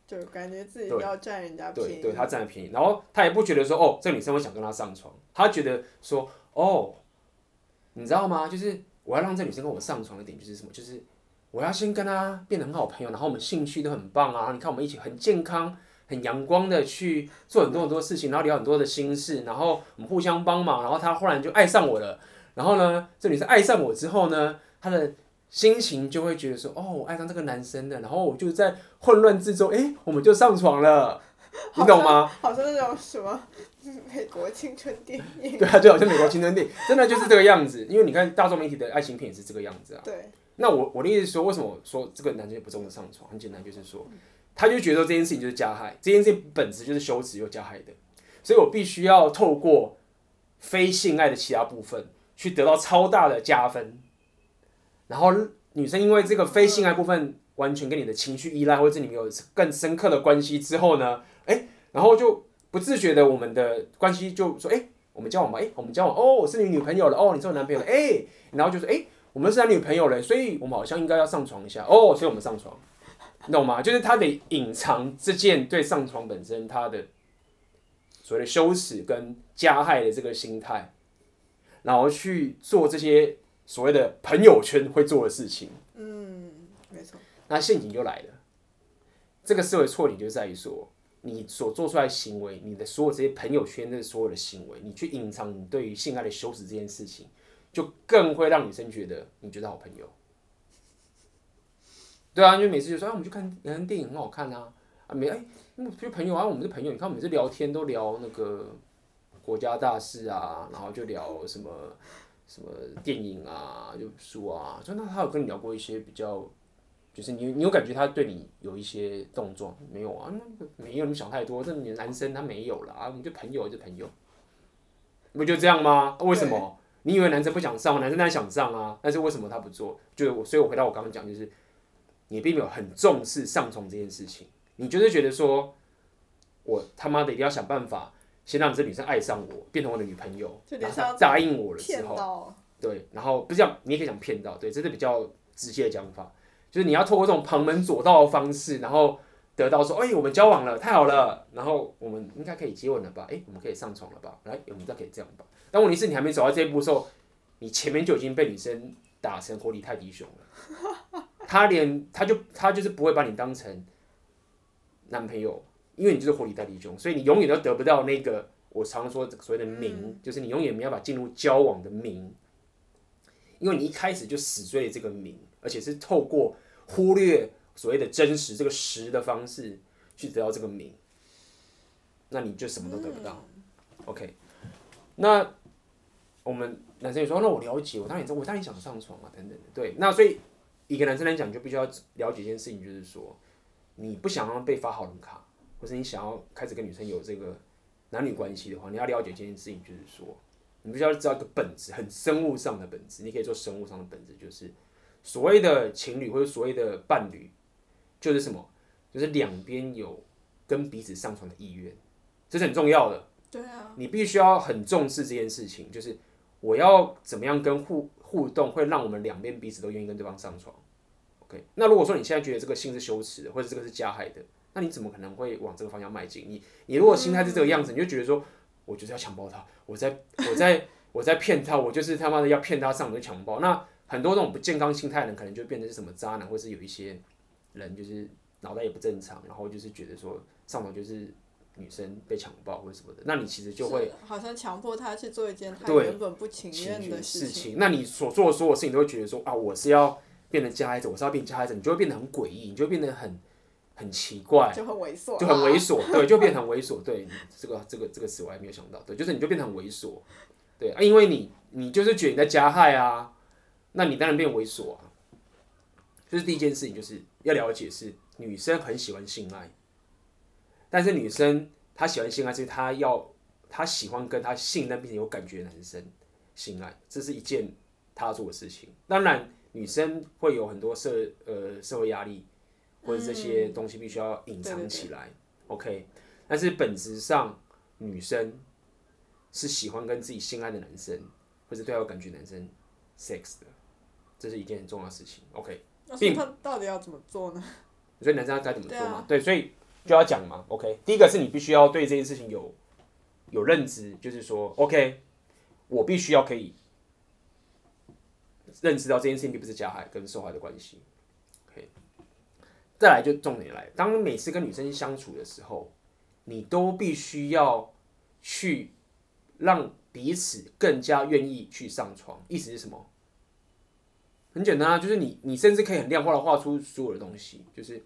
Speaker 2: 就感觉自己要占人家便宜，
Speaker 1: 对，对，对他占了便宜，然后他也不觉得说哦，这个女生会想跟他上床，他觉得说哦，你知道吗？就是我要让这女生跟我上床的点就是什么？就是我要先跟她变得很好朋友，然后我们兴趣都很棒啊，你看我们一起很健康、很阳光的去做很多很多事情，然后聊很多的心事，然后我们互相帮忙，然后她忽然就爱上我了，然后呢，这女生爱上我之后呢？她的心情就会觉得说：“哦，我爱上这个男生了。”然后我就在混乱之中，哎，我们就上床了，你懂吗？
Speaker 2: 好像那种什么 美国青春电影。
Speaker 1: 对啊，就好像美国青春电影，真的就是这个样子。因为你看大众媒体的爱情片也是这个样子啊。
Speaker 2: 对。
Speaker 1: 那我我的意思是说，为什么说这个男生不中意上床？很简单，就是说，他就觉得这件事情就是加害，这件事情本质就是羞耻又加害的，所以我必须要透过非性爱的其他部分去得到超大的加分。然后女生因为这个非性爱部分完全跟你的情绪依赖，或者你们有更深刻的关系之后呢，哎，然后就不自觉的我们的关系就说，哎，我们交往吧，哎，我们交往，哦，我是你女朋友了，哦，你是我男朋友了，哎，然后就说，哎，我们是男女朋友了，所以我们好像应该要上床一下，哦，所以我们上床，你懂吗？就是他得隐藏这件对上床本身他的所谓的羞耻跟加害的这个心态，然后去做这些。所谓的朋友圈会做的事情，
Speaker 2: 嗯，没错。
Speaker 1: 那陷阱就来了。这个社会错点就在于说，你所做出来行为，你的所有这些朋友圈的所有的行为，你去隐藏你对于性爱的羞耻这件事情，就更会让女生觉得你觉得好朋友。对啊，因为每次就说，啊，我们去看看电影很好看啊，啊，没哎，那就朋友啊，我们是朋友。你看，我们每次聊天都聊那个国家大事啊，然后就聊什么。什么电影啊，就书啊，就那他有跟你聊过一些比较，就是你你有感觉他对你有一些动作没有啊？没有，你想太多。这你男生他没有了，啊，我们就朋友就朋友，不就这样吗？为什么？你以为男生不想上，男生当然想上啊，但是为什么他不做？就我，所以我回到我刚刚讲，就是你并没有很重视上床这件事情，你就是觉得说，我他妈的一定要想办法。先让这女生爱上我，变成我的女朋友，然后答应我了之后，对，然后不是这样，你也可以讲骗到，对，这是比较直接的讲法，就是你要透过这种旁门左道的方式，然后得到说，哎、欸，我们交往了，太好了，然后我们应该可以接吻了吧？哎、欸，我们可以上床了吧？来，我们再可以这样吧？但问题是你还没走到这一步的时候，你前面就已经被女生打成活体泰迪熊了，他连他就他就是不会把你当成男朋友。因为你就是活体泰迪熊，所以你永远都得不到那个我常说所谓的名，嗯、就是你永远没有办法进入交往的名，因为你一开始就死追了这个名，而且是透过忽略所谓的真实这个实的方式去得到这个名，那你就什么都得不到。嗯、OK，那我们男生也说，那我了解，我当然我当然想上床啊，等等的。对，那所以一个男生来讲，就必须要了解一件事情，就是说你不想让被发好人卡。或是你想要开始跟女生有这个男女关系的话，你要了解这件事情，就是说，你必须要知道一个本质，很生物上的本质。你可以做生物上的本质，就是所谓的情侣或者所谓的伴侣，就是什么？就是两边有跟彼此上床的意愿，这是很重要的。
Speaker 2: 对啊，
Speaker 1: 你必须要很重视这件事情，就是我要怎么样跟互互动，会让我们两边彼此都愿意跟对方上床。OK，那如果说你现在觉得这个性是羞耻的，或者这个是加害的，那你怎么可能会往这个方向迈进？你你如果心态是这个样子，你就觉得说，我就是要强暴他，我在 我在我在骗他，我就是他妈的要骗他上门强暴。那很多这种不健康心态的人，可能就变成是什么渣男，或是有一些人就是脑袋也不正常，然后就是觉得说上头就是女生被强暴或者什么的。那你其实就会
Speaker 2: 好像强迫他去做一件他原本不情愿的事情。
Speaker 1: 那你所做的所有事情都会觉得说啊，我是要变成加害者，我是要变加害者，你就会变得很诡异，你就会变得很。很奇怪，
Speaker 2: 就很猥琐，
Speaker 1: 就很猥琐，对，就变成很猥琐，对，这个这个这个词我还没有想到，对，就是你就变成很猥琐，对啊，因为你你就是觉得你在加害啊，那你当然变猥琐啊。就是第一件事情就是要了解是女生很喜欢性爱，但是女生她喜欢性爱是她要她喜欢跟她信任并且有感觉的男生性爱，这是一件她要做的事情。当然女生会有很多社呃社会压力。或者这些东西必须要隐藏起来，嗯，OK。但是本质上，女生是喜欢跟自己心爱的男生，或者对她有感觉男生 sex 的，这是一件很重要的事情，OK。
Speaker 2: 那所以他到底要怎么做呢？
Speaker 1: 所以男生要该怎么做嘛？对，所以就要讲嘛，OK。第一个是你必须要对这件事情有有认知，就是说，OK，我必须要可以认知到这件事情并不是加害跟受害的关系。OK，再来就重点来，当每次跟女生相处的时候，你都必须要去让彼此更加愿意去上床。意思是什么？很简单啊，就是你你甚至可以很量化的画出所有的东西。就是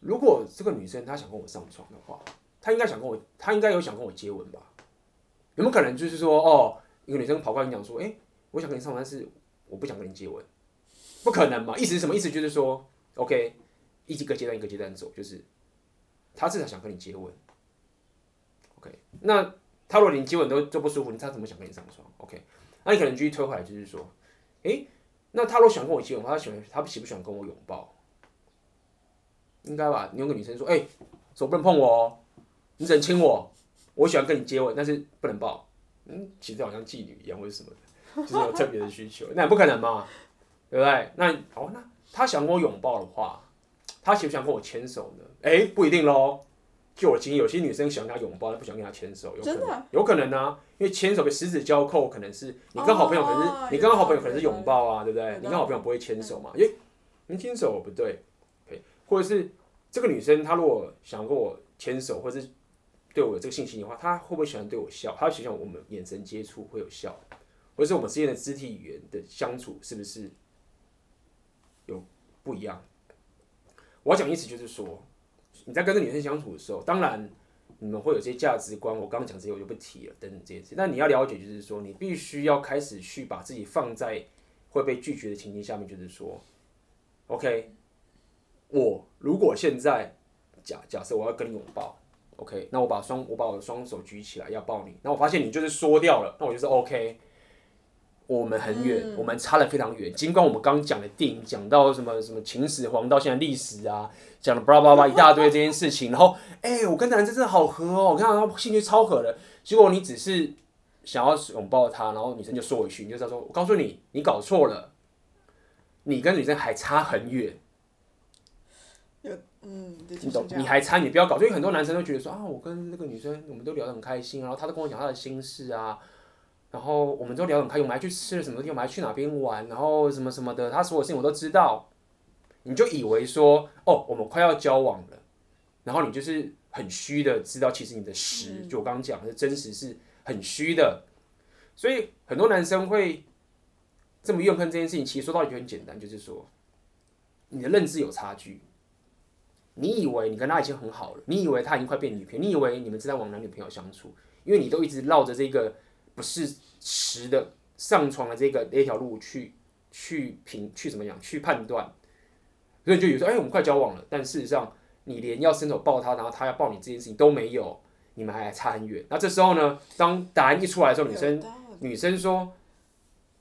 Speaker 1: 如果这个女生她想跟我上床的话，她应该想跟我，她应该有想跟我接吻吧？有没有可能就是说，哦，一个女生跑过来跟你讲说，哎，我想跟你上床，但是我不想跟你接吻，不可能嘛？意思是什么？意思就是说，OK。一个阶段一个阶段走，就是她至少想跟你接吻，OK。那她如果连接吻都都不舒服，她怎么想跟你上床？OK。那你可能继续推回来，就是说，诶、欸，那他如果想跟我接吻，他喜欢他喜不喜欢跟我拥抱？应该吧？你有个女生说，哎、手不能碰我哦，你只能亲我。我喜欢跟你接吻，但是不能抱。嗯，其实好像妓女一样，或者什么的，就是有特别的需求，那也不可能嘛，对不对？那哦，那他想跟我拥抱的话。他喜不喜欢跟我牵手呢？哎、不一定喽。就我经验，有些女生喜欢跟他拥抱，但不喜欢跟他牵手，有可能，有可能啊。因为牵手跟十指交扣，可能是你跟好朋友，可能是、哦、你跟好朋友可能是拥抱啊，对不对？你跟好朋友不会牵手嘛？因为，你牵手不对，okay, 或者是这个女生她如果想跟我牵手，或者是对我有这个信心的话，她会不会喜欢对我笑？她会喜欢我们眼神接触会有笑，或者是我们之间的肢体语言的相处是不是有不一样？我要讲意思就是说，你在跟这女生相处的时候，当然你们会有些价值观，我刚刚讲这些我就不提了，等等这些事。但你要了解，就是说，你必须要开始去把自己放在会被拒绝的情境下面，就是说，OK，我如果现在假假设我要跟你拥抱，OK，那我把双我把我的双手举起来要抱你，那我发现你就是缩掉了，那我就是 OK。我们很远，嗯，我们差得非常远。尽管我们刚讲的电影讲到什么什么秦始皇到现在历史啊，讲了巴拉巴拉 一大堆这件事情，然后哎、欸，我跟男生真的好合哦，我看到他兴趣超合的。结果你只是想要拥抱他，然后女生就缩回去，你就知道说，我告诉你，你搞错了，你跟女生还差很远。
Speaker 2: 嗯，你
Speaker 1: 懂？你还差，你不要搞。所以很多男生都觉得说啊，我跟那个女生，我们都聊得很开心，然后他都跟我讲他的心事啊。然后我们都聊得很开，我们还去吃了什么地方，我们还去哪边玩，然后什么什么的，他所有事情我都知道。你就以为说，哦，我们快要交往了，然后你就是很虚的知道，其实你的实，嗯、就我刚刚讲的真实是很虚的。所以很多男生会这么怨恨这件事情，其实说到底就很简单，就是说你的认知有差距。你以为你跟他已经很好了，你以为他已经快变女朋友，你以为你们正在往男女朋友相处，因为你都一直绕着这个。不是实的上床的这个那条路去去评去怎么样去判断，所以就有时候哎，我们快交往了，但事实上你连要伸手抱他，然后他要抱你这件事情都没有，你们还还差很远。那这时候呢，当答案一出来的时候，女生女生说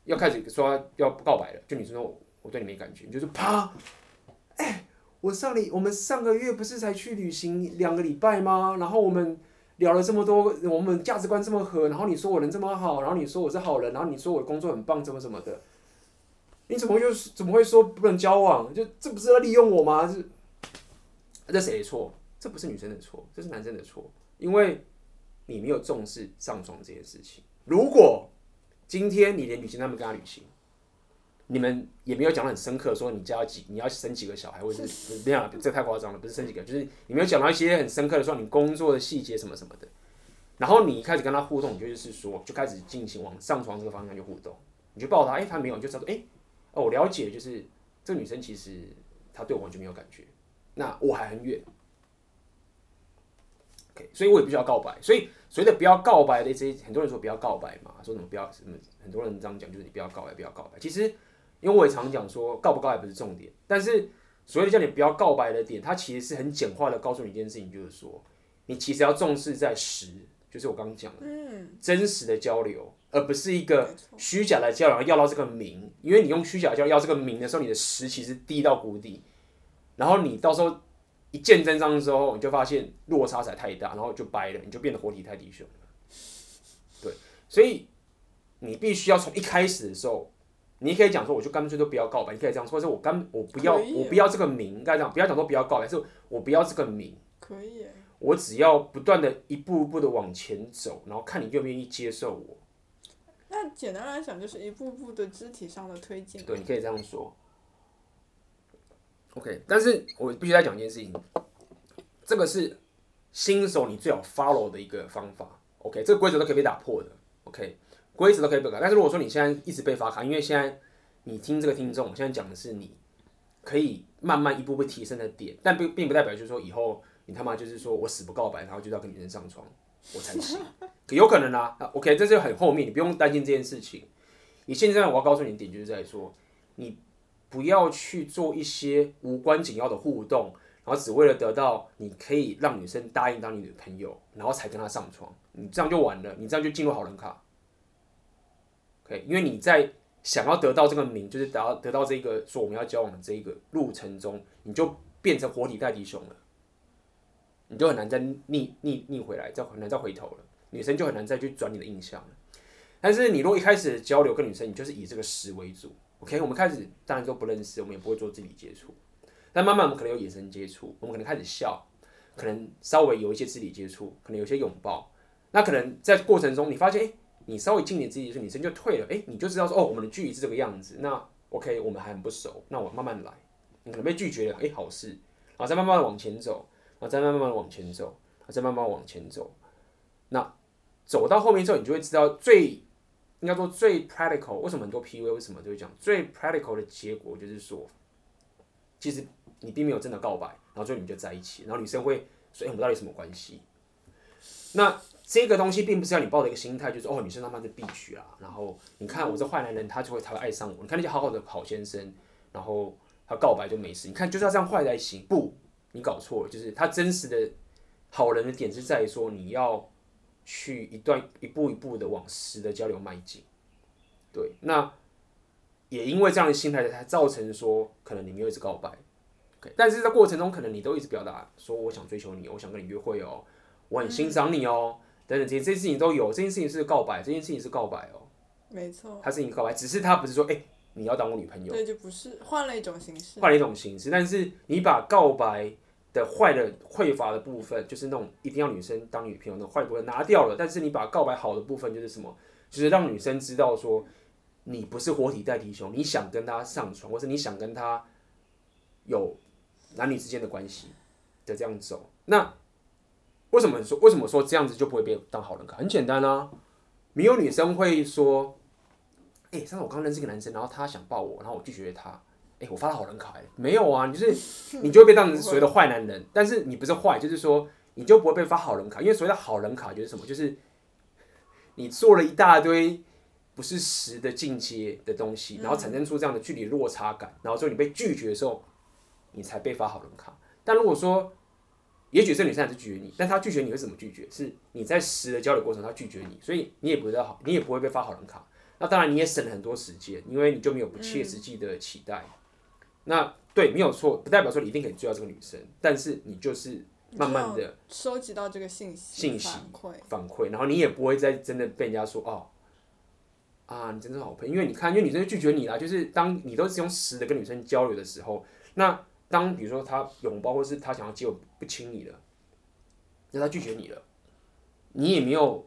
Speaker 1: 要开始说要告白了，就女生说我对你没感觉，你就是啪，哎、欸，我上礼我们上个月不是才去旅行两个礼拜吗？然后我们聊了这么多，我们价值观这么合，然后你说我人这么好，然后你说我是好人，然后你说我的工作很棒，怎么怎么的，你怎么就怎么会说不能交往？就这不是在利用我吗？是，这谁的错？这不是女生的错，这是男生的错，因为你没有重视上床这件事情。如果今天你连旅行都没跟他旅行，你们也没有讲的很深刻，说你家要几，你要生几个小孩，或者是那样，这太夸张了，不是生几个，就是你没有讲到一些很深刻的，说你工作的细节什么什么的。然后你一开始跟他互动，你就是说，就开始进行往上床这个方向去互动，你就抱他，哎、欸，他没有，你就知道，哎、欸，哦，我了解，就是这个女生其实她对我完全没有感觉，那我还很远。Okay, 所以我也必须要告白。所以所谓的不要告白的这些，很多人说不要告白嘛，说什么不要什么，很多人这样讲，就是你不要告白，不要告白。其实，因为我也常讲说，告不告也不是重点，但是所谓的叫你不要告白的点，它其实是很简化的告诉你一件事情，就是说，你其实要重视在实，就是我刚刚讲的，嗯，真实的交流，而不是一个虚假的交流，要到这个名，因为你用虚假交流要这个名的时候，你的实其实低到谷底，然后你到时候。一见真章之后，你就发现落差才太大，然后就掰了，你就变得活体泰迪熊了。对，所以你必须要从一开始的时候，你可以讲说，我就干脆都不要告白，你可以这样说，或者我干我不要我不要这个名，应该这样，不要讲说不要告白，是我不要这个名。
Speaker 2: 可以。
Speaker 1: 我只要不断的一步一步的往前走，然后看你愿不愿意接受我。
Speaker 2: 那简单来讲，就是一步步的肢体上的推进。
Speaker 1: 对，你可以这样说。OK，但是我必须再讲一件事情，这个是新手你最好 follow 的一个方法。OK，这个规则都可以被打破的。OK，规则都可以被改。但是如果说你现在一直被罚卡，因为现在你听这个听众，我现在讲的是你可以慢慢一步步提升的点，但并并不代表就是说以后你他妈就是说我死不告白，然后就要跟女生上床，我才行。可有可能啊。OK，这是很后面，你不用担心这件事情。你现在我要告诉你的点就是在说你。不要去做一些无关紧要的互动，然后只为了得到你可以让女生答应当你女朋友，然后才跟她上床，你这样就完了，你这样就进入好人卡。OK，因为你在想要得到这个名，就是得到得到这个说我们要交往的这个路程中，你就变成活体泰迪熊了，你就很难再逆逆逆回来，再很难再回头了，女生就很难再去转你的印象了。但是你如果一开始交流跟女生，你就是以这个实为主。OK，我们开始当然都不认识，我们也不会做肢体接触，但慢慢我们可能有眼神接触，我们可能开始笑，可能稍微有一些肢体接触，可能有些拥抱。那可能在过程中，你发现，哎，你稍微近点自己，女生就退了，哎，你就知道说，哦，我们的距离是这个样子。那 OK，我们还很不熟，那我慢慢来。你可能被拒绝了，哎，好事，然后再慢慢的往前走，然后再慢慢的往前走，然后再慢慢往前走。那走到后面之后，你就会知道最。应该说最 practical，为什么很多 PUA 为什么都会讲最 practical 的结果就是说，其实你并没有真的告白，然后最后你们就在一起，然后女生会说：“哎，我们到底什么关系？”那这个东西并不是要你抱的一个心态，就是哦，女生他妈的必须啊，然后你看我这坏男人，他就会他会爱上我。你看那些好好的好先生，然后他告白就没事。你看就是要这样坏才行，不，你搞错了，就是他真实的好人的点是在于说你要。去一段一步一步的往实的交流迈进，对，那也因为这样的心态才造成说，可能你没有一直告白但是在过程中可能你都一直表达说，我想追求你，我想跟你约会哦，我很欣赏你哦，嗯、等等这些这些事情都有，这件事情是告白，这件事情是告白哦，
Speaker 2: 没错，
Speaker 1: 他是一个告白，只是他不是说，哎、欸，你要当我女朋友，
Speaker 2: 对，就不是换了一种形式，
Speaker 1: 换了一种形式，但是你把告白。的坏的匮乏的部分，就是那种一定要女生当女朋友那种坏部分拿掉了，但是你把告白好的部分就是什么？就是让女生知道说，你不是活体代替熊，你想跟他上床，或是你想跟他有男女之间的关系的这样走。那为什么说为什么说这样子就不会被当好人卡？很简单啊，没有女生会说，哎、欸，上次我刚认识一个男生，然后他想抱我，然后我拒绝他。哎、欸，我发了好人卡哎，没有啊，你就是 你就会被当成所谓的坏男人，但是你不是坏，就是说你就不会被发好人卡，因为所谓的好人卡就是什么，就是你做了一大堆不是实的进阶的东西，然后产生出这样的距离落差感，然后最后你被拒绝的时候，你才被发好人卡。但如果说，也许这女生还是拒绝你，但她拒绝你会怎么拒绝？是你在实的交流过程，她拒绝你，所以你也不会好，你也不会被发好人卡。那当然你也省了很多时间，因为你就没有不切实际的期待。嗯、那对，没有错，不代表说你一定可以追到这个女生，但是你就是慢慢的
Speaker 2: 收集到这个信息，
Speaker 1: 信息反馈，反馈，然后你也不会再真的被人家说哦，啊，你真的好朋友，因为你看，因为女生拒绝你啦，就是当你都是用实的跟女生交流的时候，那当比如说他拥抱或是他想要接吻不亲你了，那他拒绝你了，你也没有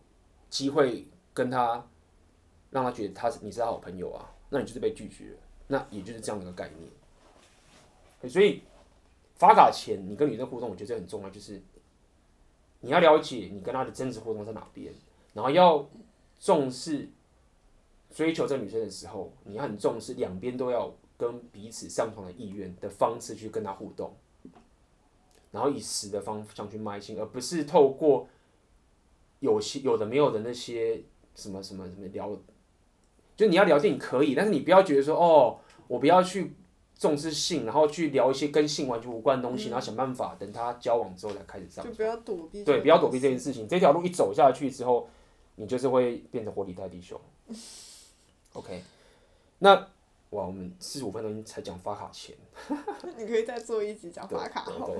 Speaker 1: 机会跟他让他觉得他是你是他好朋友啊，那你就是被拒绝，那也就是这样的一个概念。所以发卡前，你跟女生互动，我觉得这很重要，就是你要了解你跟她的真实互动在哪边，然后要重视追求这女生的时候，你要很重视两边都要跟彼此相同的意愿的方式去跟他互动，然后以实的方向去迈进，而不是透过有些有的没有的那些什么什么什么聊，就你要聊电影可以，但是你不要觉得说哦，我不要去。重视性，然后去聊一些跟性完全无关的东西，嗯、然后想办法等他交往之后才开始上。
Speaker 2: 就不要躲避。
Speaker 1: 对，不要躲避这件事情。这条路一走下去之后，你就是会变成活体泰迪熊。OK，那哇，我们四十五分钟才讲发卡前。
Speaker 2: 你可以再做一集讲发卡后。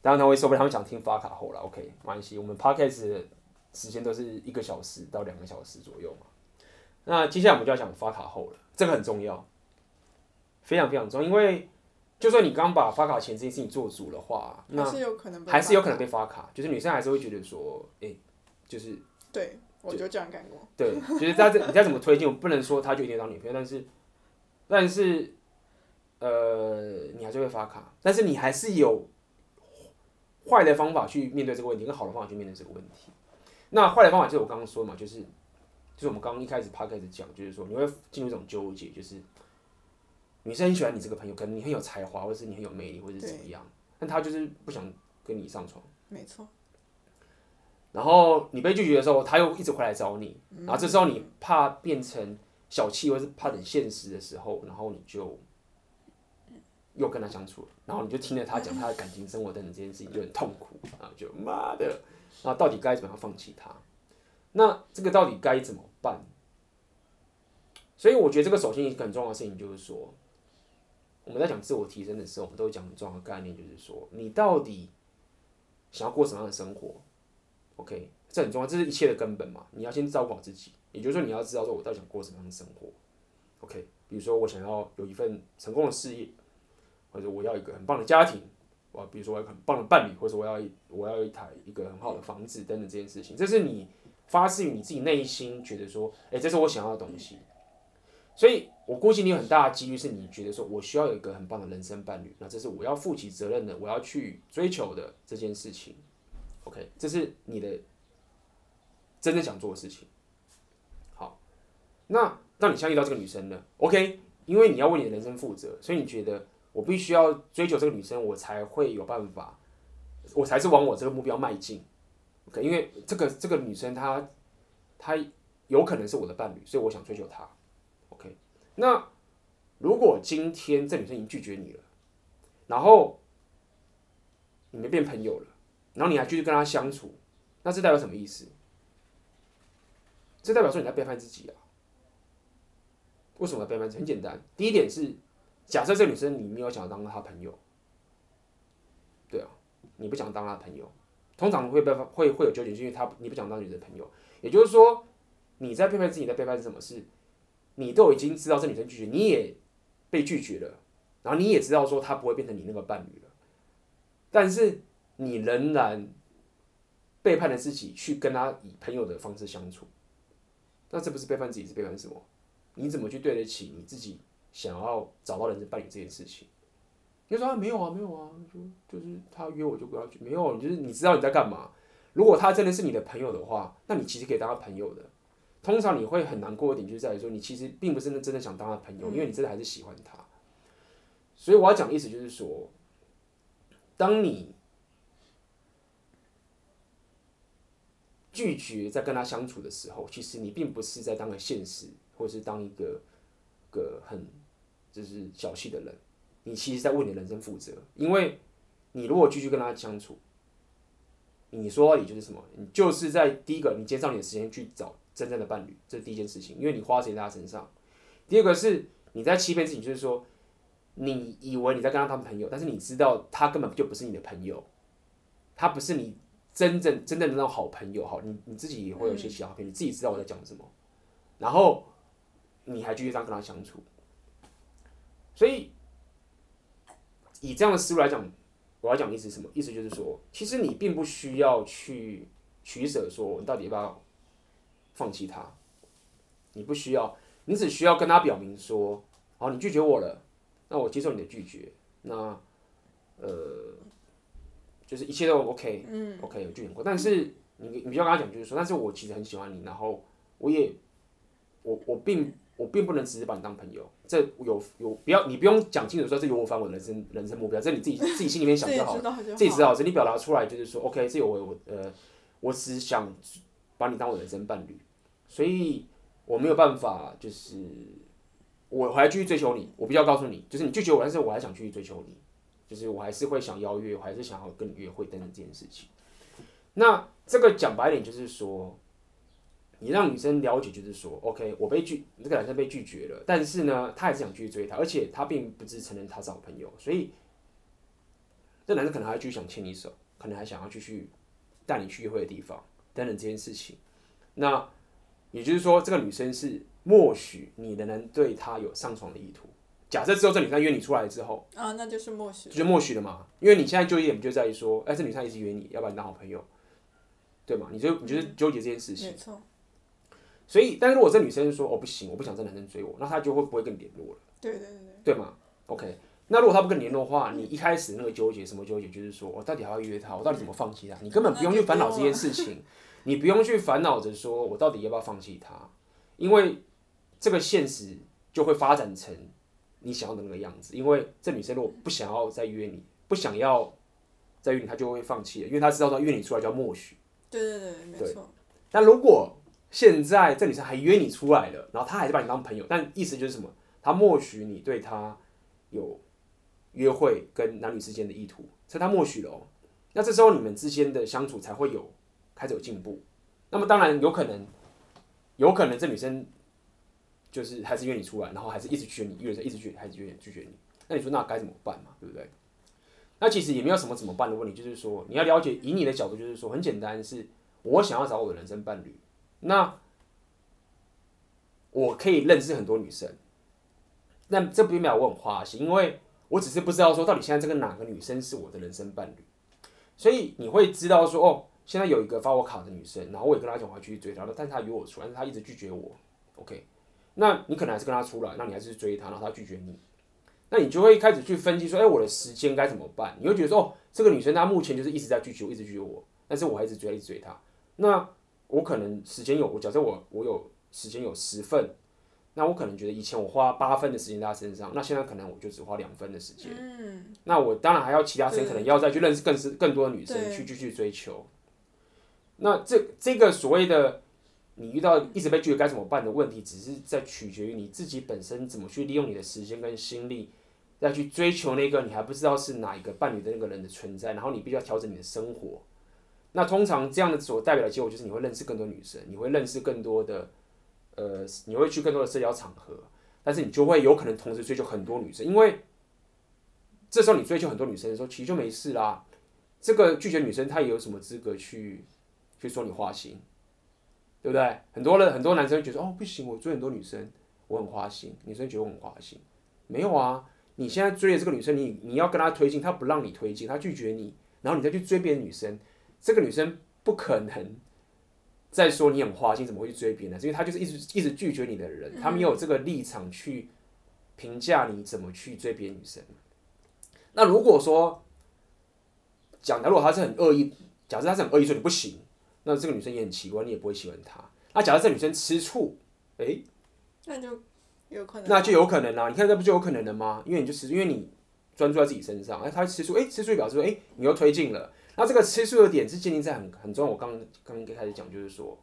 Speaker 1: 当然他会说不定他们想听发卡后了。OK，没关系，我们 Podcast 的时间都是一个小时到两个小时左右嘛。那接下来我们就要讲发卡后了，这个很重要。非常非常重要，因为就算你刚把发卡前这件事情做足的话，那还是有可能还是有可能被发卡，就是女生还是会觉得说，哎、欸，就是
Speaker 2: 对，我就这样干过，
Speaker 1: 对，就是在这你再怎么推进，我不能说他就一定当女朋友，但是但是呃，你还是会发卡，但是你还是有坏的方法去面对这个问题，跟好的方法去面对这个问题。那坏的方法就是我刚刚说嘛，就是就是我们刚刚一开始趴开始讲，就是说你会进入一种纠结，就是。女生很喜欢你这个朋友，可能你很有才华，或者是你很有魅力，或者是怎么样，但她就是不想跟你上床。
Speaker 2: 没错。
Speaker 1: 然后你被拒绝的时候，他又一直回来找你，然后这时候你怕变成小气，或是怕很现实的时候，然后你就又跟他相处，然后你就听着他讲他的感情生活等等这件事情，就很痛苦啊，就妈的，那到底该怎么样放弃他？那这个到底该怎么办？所以我觉得这个首先一个很重要的事情就是说。我们在讲自我提升的时候，我们都会讲很重要的概念，就是说你到底想要过什么样的生活？OK，这很重要，这是一切的根本嘛。你要先照顾好自己，也就是说你要知道说我到底想过什么样的生活。OK，比如说我想要有一份成功的事业，或者我要一个很棒的家庭，我比如说我要很棒的伴侣，或者我要一我要一台一个很好的房子等等这件事情，这是你发自于你自己内心觉得说，哎，这是我想要的东西。所以，我估计你有很大的几率是你觉得说，我需要有一个很棒的人生伴侣，那这是我要负起责任的，我要去追求的这件事情。OK，这是你的真正想做的事情。那当你相遇到这个女生呢？OK，因为你要为你的人生负责，所以你觉得我必须要追求这个女生，我才会有办法，我才是往我这个目标迈进。OK，因为这个这个女生她她有可能是我的伴侣，所以我想追求她。OK，那如果今天这女生已经拒绝你了，然后你们变朋友了，然后你还继续跟她相处，那这代表什么意思？这代表说你在背叛自己啊？为什么要背叛？很简单，第一点是，假设这女生你没有想要当她朋友，对啊，你不想当她朋友，通常会被会会有纠结，是因为她你不想当女生朋友，也就是说你在背叛自己，在背叛是什么事？你都已经知道这女生拒绝，你也被拒绝了，然后你也知道说她不会变成你那个伴侣了，但是你仍然背叛了自己，去跟她以朋友的方式相处，那这不是背叛自己，是背叛什么？你怎么去对得起你自己想要找到人生伴侣这件事情？你说啊，没有啊，没有啊，就就是他约我就不要去，没有，你就是你知道你在干嘛。如果他真的是你的朋友的话，那你其实可以当他朋友的。通常你会很难过一点，就在于说，你其实并不是真的想当他朋友，因为你真的还是喜欢他。所以我要讲的意思就是说，当你拒绝在跟他相处的时候，其实你并不是在当个现实，或是当一个个很就是小气的人，你其实在为你的人生负责。因为你如果继续跟他相处，你说到底就是什么？你就是在第一个，你减少你的时间去找。真正的伴侣，这是第一件事情，因为你花时间在他身上。第二个是你在欺骗自己，就是说你以为你在跟他当朋友，但是你知道他根本就不是你的朋友，他不是你真正真正的那种好朋友。好，你你自己也会有一些其他好朋友，你自己知道我在讲什么，然后你还继续这样跟他相处，所以以这样的思路来讲，我要讲的意思是什么？意思就是说，其实你并不需要去取舍，说你到底要不要放弃他，你不需要。你只需要跟他表明说，好，你拒绝我了，那我接受你的拒绝，那，呃，就是一切都 OK，嗯，OK，有拒绝过，但是你你不要跟他讲，就是说，但是我其实很喜欢你，然后我也，我我并我并不能只是把你当朋友，这有有不要你不用讲清楚说这有我反我的人生人生目标，这你自己自己心里面想就好，自己知道，只你表达出来就是说 OK，这有我我呃，我只想把你当我的人生伴侣，所以。我没有办法，就是我还继续追求你。我必须要告诉你，就是你拒绝我，但是我还想继续追求你，就是我还是会想邀约，我还是想要跟你约会等等这件事情。那这个讲白点就是说，你让女生了解，就是说，OK，我被拒，这个男生被拒绝了，但是呢，他还是想继续追她，而且他并不是承认他是好朋友，所以这男生可能还继续想牵你手，可能还想要继续带你去约会的地方等等这件事情。那。也就是说，这个女生是默许你仍然对她有上床的意图。假设之后这女生约你出来之后，
Speaker 2: 啊，那就是默许，
Speaker 1: 就是默许了嘛？因为你现在纠结点就在于说，哎，这女生一直约你，要把你当好朋友，对吗？你就你就是纠结这件事情。没错。所以，但是如果这女生说，哦，不行，我不想这男生追我，那她就会不会跟你联络了？
Speaker 2: 对对对对。
Speaker 1: 对吗？OK。那如果她不跟你联络的话，你一开始那个纠结什么纠结，就是说我到底还要约她，我到底怎么放弃她？你根本不用去烦恼这件事情。你不用去烦恼着说，我到底要不要放弃他，因为这个现实就会发展成你想要的那个样子。因为这女生如果不想要再约你，不想要再约你，她就会放弃了，因为她知道说约你出来叫默许。
Speaker 2: 对对对，没错。
Speaker 1: 但如果现在这女生还约你出来了，然后她还是把你当朋友，但意思就是什么？她默许你对她有约会跟男女之间的意图，所以她默许了哦。那这时候你们之间的相处才会有。开始有进步，那么当然有可能，有可能这女生就是还是约你出来，然后还是一直拒绝你，约着一直拒，还是拒绝拒绝你。那你说那该怎么办嘛？对不对？那其实也没有什么怎么办的问题，就是说你要了解，以你的角度就是说很简单，是我想要找我的人生伴侣，那我可以认识很多女生，那这并没有我很花心，因为我只是不知道说到底现在这个哪个女生是我的人生伴侣，所以你会知道说哦。现在有一个发我卡的女生，然后我也跟她讲，我要继续追她，但是她约我出来，但是她一直拒绝我。OK，那你可能还是跟她出来，那你还是去追她，然后她拒绝你，那你就会开始去分析说，哎、我的时间该怎么办？你会觉得说，哦，这个女生她目前就是一直在拒绝我，一直拒绝我，但是我还一直追，一直追她。那我可能时间有，我假设我我有时间有十份，那我可能觉得以前我花八分的时间在他身上，那现在可能我就只花两分的时间。嗯。那我当然还要其他时间，可能要再去认识更是更多的女生，去继续追求。那这这个所谓的你遇到一直被拒绝该怎么办的问题，只是在取决于你自己本身怎么去利用你的时间跟心力，再去追求那个你还不知道是哪一个伴侣的那个人的存在，然后你必须要调整你的生活。那通常这样的所代表的结果就是你会认识更多女生，你会认识更多的呃，你会去更多的社交场合，但是你就会有可能同时追求很多女生，因为这时候你追求很多女生的时候，其实就没事啦。这个拒绝女生，她也有什么资格去？去说你花心，对不对？很多人很多男生觉得哦，不行，我追很多女生，我很花心。女生觉得我很花心，没有啊。你现在追的这个女生，你你要跟她推进，她不让你推进，她拒绝你，然后你再去追别的女生，这个女生不可能再说你很花心，怎么会去追别人呢？因为她就是一直一直拒绝你的人，她没有这个立场去评价你怎么去追别的女生。那如果说讲的，如果她是很恶意，假设她是很恶意说你不行。那这个女生也很奇怪，你也不会喜欢她。那假设这女生吃醋，哎、欸，
Speaker 2: 那就有可能，
Speaker 1: 那就有可能啦。你看这不就有可能了吗？因为你就吃，因为你专注在自己身上，哎，她吃醋，哎，吃醋表示说，哎，你又推进了。那这个吃醋的点是建立在很很重要。我刚刚刚开始讲，就是说，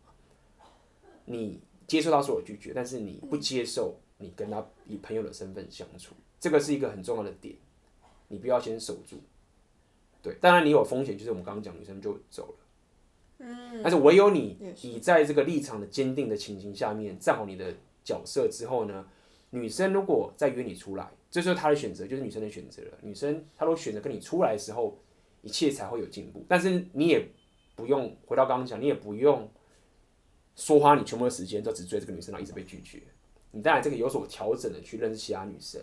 Speaker 1: 你接受到所有拒绝，但是你不接受你跟他以朋友的身份相处，这个是一个很重要的点，你不要先守住。对，当然你有风险，就是我们刚刚讲女生就走了。
Speaker 2: 嗯，
Speaker 1: 但是唯有你你在这个立场的坚定的情形下面站好你的角色之后呢，女生如果再约你出来，这就是她的选择，就是女生的选择了。女生她如果选择跟你出来的时候，一切才会有进步。但是你也不用回到刚刚讲，你也不用说花你全部的时间都只追这个女生，然后一直被拒绝。你当然这个有所调整的去认识其他女生。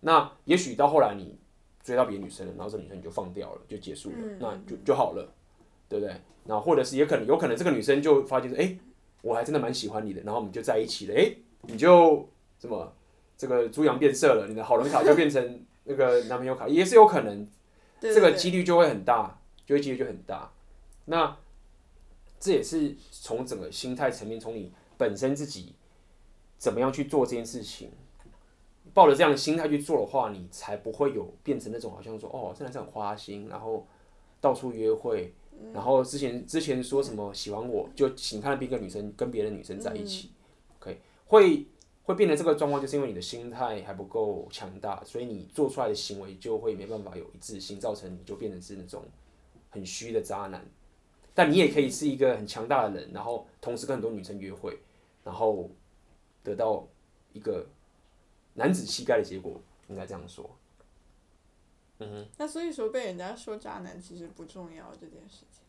Speaker 1: 那也许到后来你追到别的女生了，然后这女生你就放掉了，就结束了，
Speaker 2: 嗯
Speaker 1: 那就就好了，对不对？然后或者是也可能有可能这个女生就发现说，哎、欸，我还真的蛮喜欢你的，然后我们就在一起了，哎、欸，你就什么这个猪羊变色了，你的好人卡就变成那个男朋友卡，也是有可能，
Speaker 2: 对对对
Speaker 1: 这个几率就会很大，就会几率就很大。那这也是从整个心态层面，从你本身自己怎么样去做这件事情。抱着这样的心态去做的话，你才不会有变成那种好像说哦，这男生很花心，然后到处约会，然后之前之前说什么喜欢我，就请看了别个女生跟别的女生在一起，OK，会会变成这个状况，就是因为你的心态还不够强大，所以你做出来的行为就会没办法有一致性，造成你就变成是那种很虚的渣男。但你也可以是一个很强大的人，然后同时跟很多女生约会，然后得到一个。男子气概的结果，应该这样说。嗯哼。
Speaker 2: 那所以说，被人家说渣男其实不重要这件事情。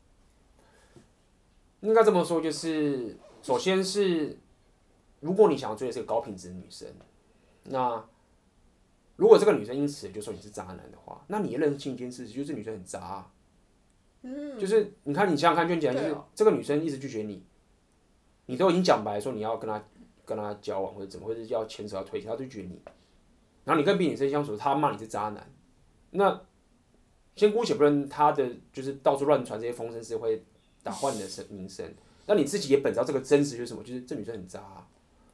Speaker 1: 应该这么说，就是首先是，如果你想要追的是个高品质的女生，那如果这个女生因此就说你是渣男的话，那你也认清一件事实，就是女生很渣啊。
Speaker 2: 嗯。
Speaker 1: 就是你看，你想想看，就很简单，就是
Speaker 2: 哦
Speaker 1: 这个女生一直拒绝你，你都已经讲白说你要跟她。跟她交往或者怎么，或者要牵扯要推，他就觉得你，然后你跟别的女生相处，她骂你是渣男，那先姑且不论她的就是到处乱传这些风声是会打坏你的声名声，那你自己也本知道这个真实就是什么，就是这女生很渣啊。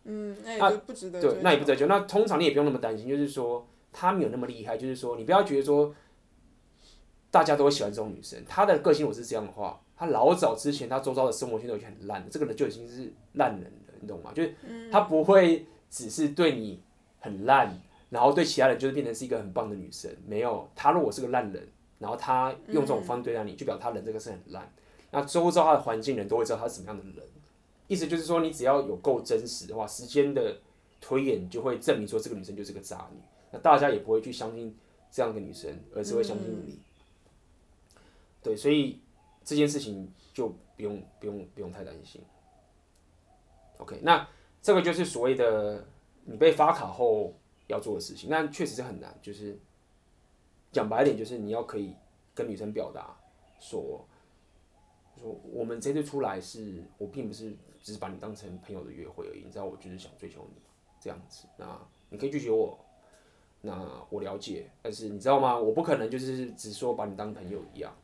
Speaker 2: 嗯，那也就不值得、啊。
Speaker 1: 对，那也不值得。那通常你也不用那么担心，就是说他没有那么厉害，就是说你不要觉得说大家都会喜欢这种女生，她的个性我是这样的话，她老早之前她周遭的生活圈都已经很烂了，这个人就已经是烂人了。你懂吗？就是她不会只是对你很烂，然后对其他人就是变成是一个很棒的女生。没有，她如果是个烂人，然后她用这种方式对待你，就表示她人这个是很烂。那周遭她的环境人都会知道她是什么样的人。意思就是说，你只要有够真实的话，时间的推演就会证明说这个女生就是个渣女。那大家也不会去相信这样的女生，而是会相信你。对，所以这件事情就不用不用不用太担心。OK，那这个就是所谓的你被发卡后要做的事情，那确实是很难。就是讲白点，就是你要可以跟女生表达说，说我们这次出来是我并不是只是把你当成朋友的约会而已，你知道我就是想追求你这样子。那你可以拒绝我，那我了解，但是你知道吗？我不可能就是只说把你当朋友一样，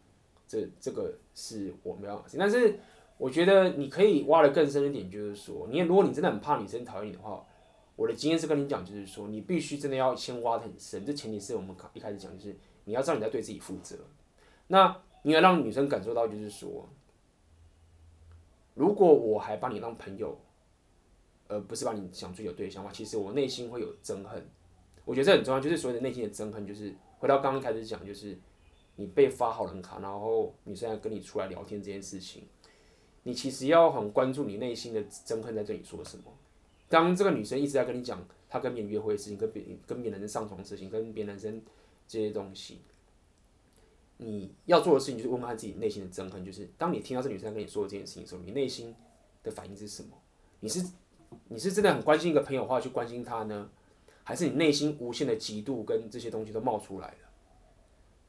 Speaker 1: 这这个是我没办法。但是。我觉得你可以挖得更深一点，就是说，你如果你真的很怕女生讨厌你的话，我的经验是跟你讲，就是说，你必须真的要先挖得很深。这前提是我们一开始讲，就是你要知道你在对自己负责。那你要让女生感受到，就是说，如果我还把你当朋友，而不是把你想追求对象的话，其实我内心会有憎恨。我觉得这很重要，就是所谓的内心的憎恨，就是回到刚刚开始讲，就是你被发好人卡，然后女生要跟你出来聊天这件事情。你其实要很关注你内心的憎恨在对你说什么。当这个女生一直在跟你讲她跟别人约会的事情，跟别跟别人上床的事情，跟别人男生这些东西，你要做的事情就是问问自己内心的憎恨，就是当你听到这女生跟你说的这件事情的时候，你内心的反应是什么？你是你是真的很关心一个朋友的话去关心她呢，还是你内心无限的嫉妒跟这些东西都冒出来了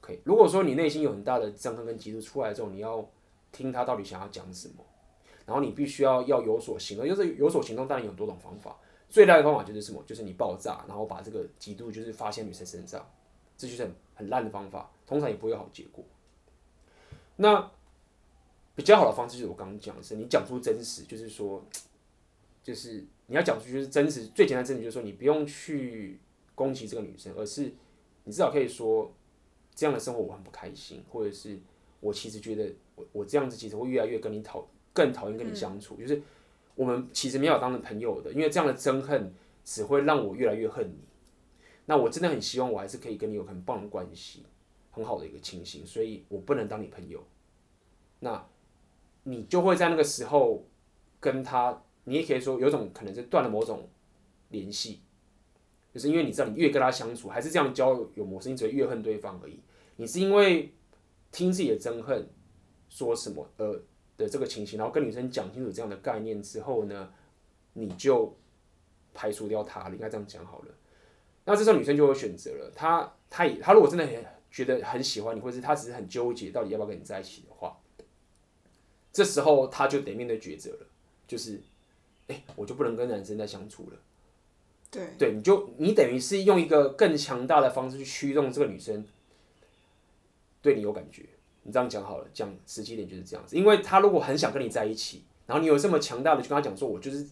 Speaker 1: ？OK，如果说你内心有很大的憎恨跟嫉妒出来之后，你要。听他到底想要讲什么，然后你必须要要有所行动，就是有所行动，当然有很多种方法。最大的方法就是什么？就是你爆炸，然后把这个嫉妒就是发泄女生身上，这就是很很烂的方法，通常也不会有好结果。那比较好的方式就是我刚刚讲的是，你讲出真实，就是说，就是你要讲出就是真实，最简单的真实就是说，你不用去攻击这个女生，而是你至少可以说，这样的生活我很不开心，或者是。我其实觉得我，我我这样子其实会越来越跟你讨更讨厌跟你相处，嗯、就是我们其实没有当成朋友的，因为这样的憎恨只会让我越来越恨你。那我真的很希望我还是可以跟你有很棒的关系，很好的一个情形，所以我不能当你朋友。那你就会在那个时候跟他，你也可以说有种可能是断了某种联系，就是因为你知道你越跟他相处，还是这样交友模式，你只会越恨对方而已。你是因为听自己的憎恨说什么呃的这个情形，然后跟女生讲清楚这样的概念之后呢，你就排除掉他了，应该这样讲好了。那这时候女生就有选择了，她她也她如果真的很觉得很喜欢你，或者是她只是很纠结到底要不要跟你在一起的话，这时候她就得面对抉择了，就是，哎、欸，我就不能跟男生再相处了。
Speaker 2: 对，
Speaker 1: 对，你就你等于是用一个更强大的方式去驱动这个女生对你有感觉。你这样讲好了，讲实际点就是这样子，因为她如果很想跟你在一起，然后你有这么强大的去跟她讲说，我就是。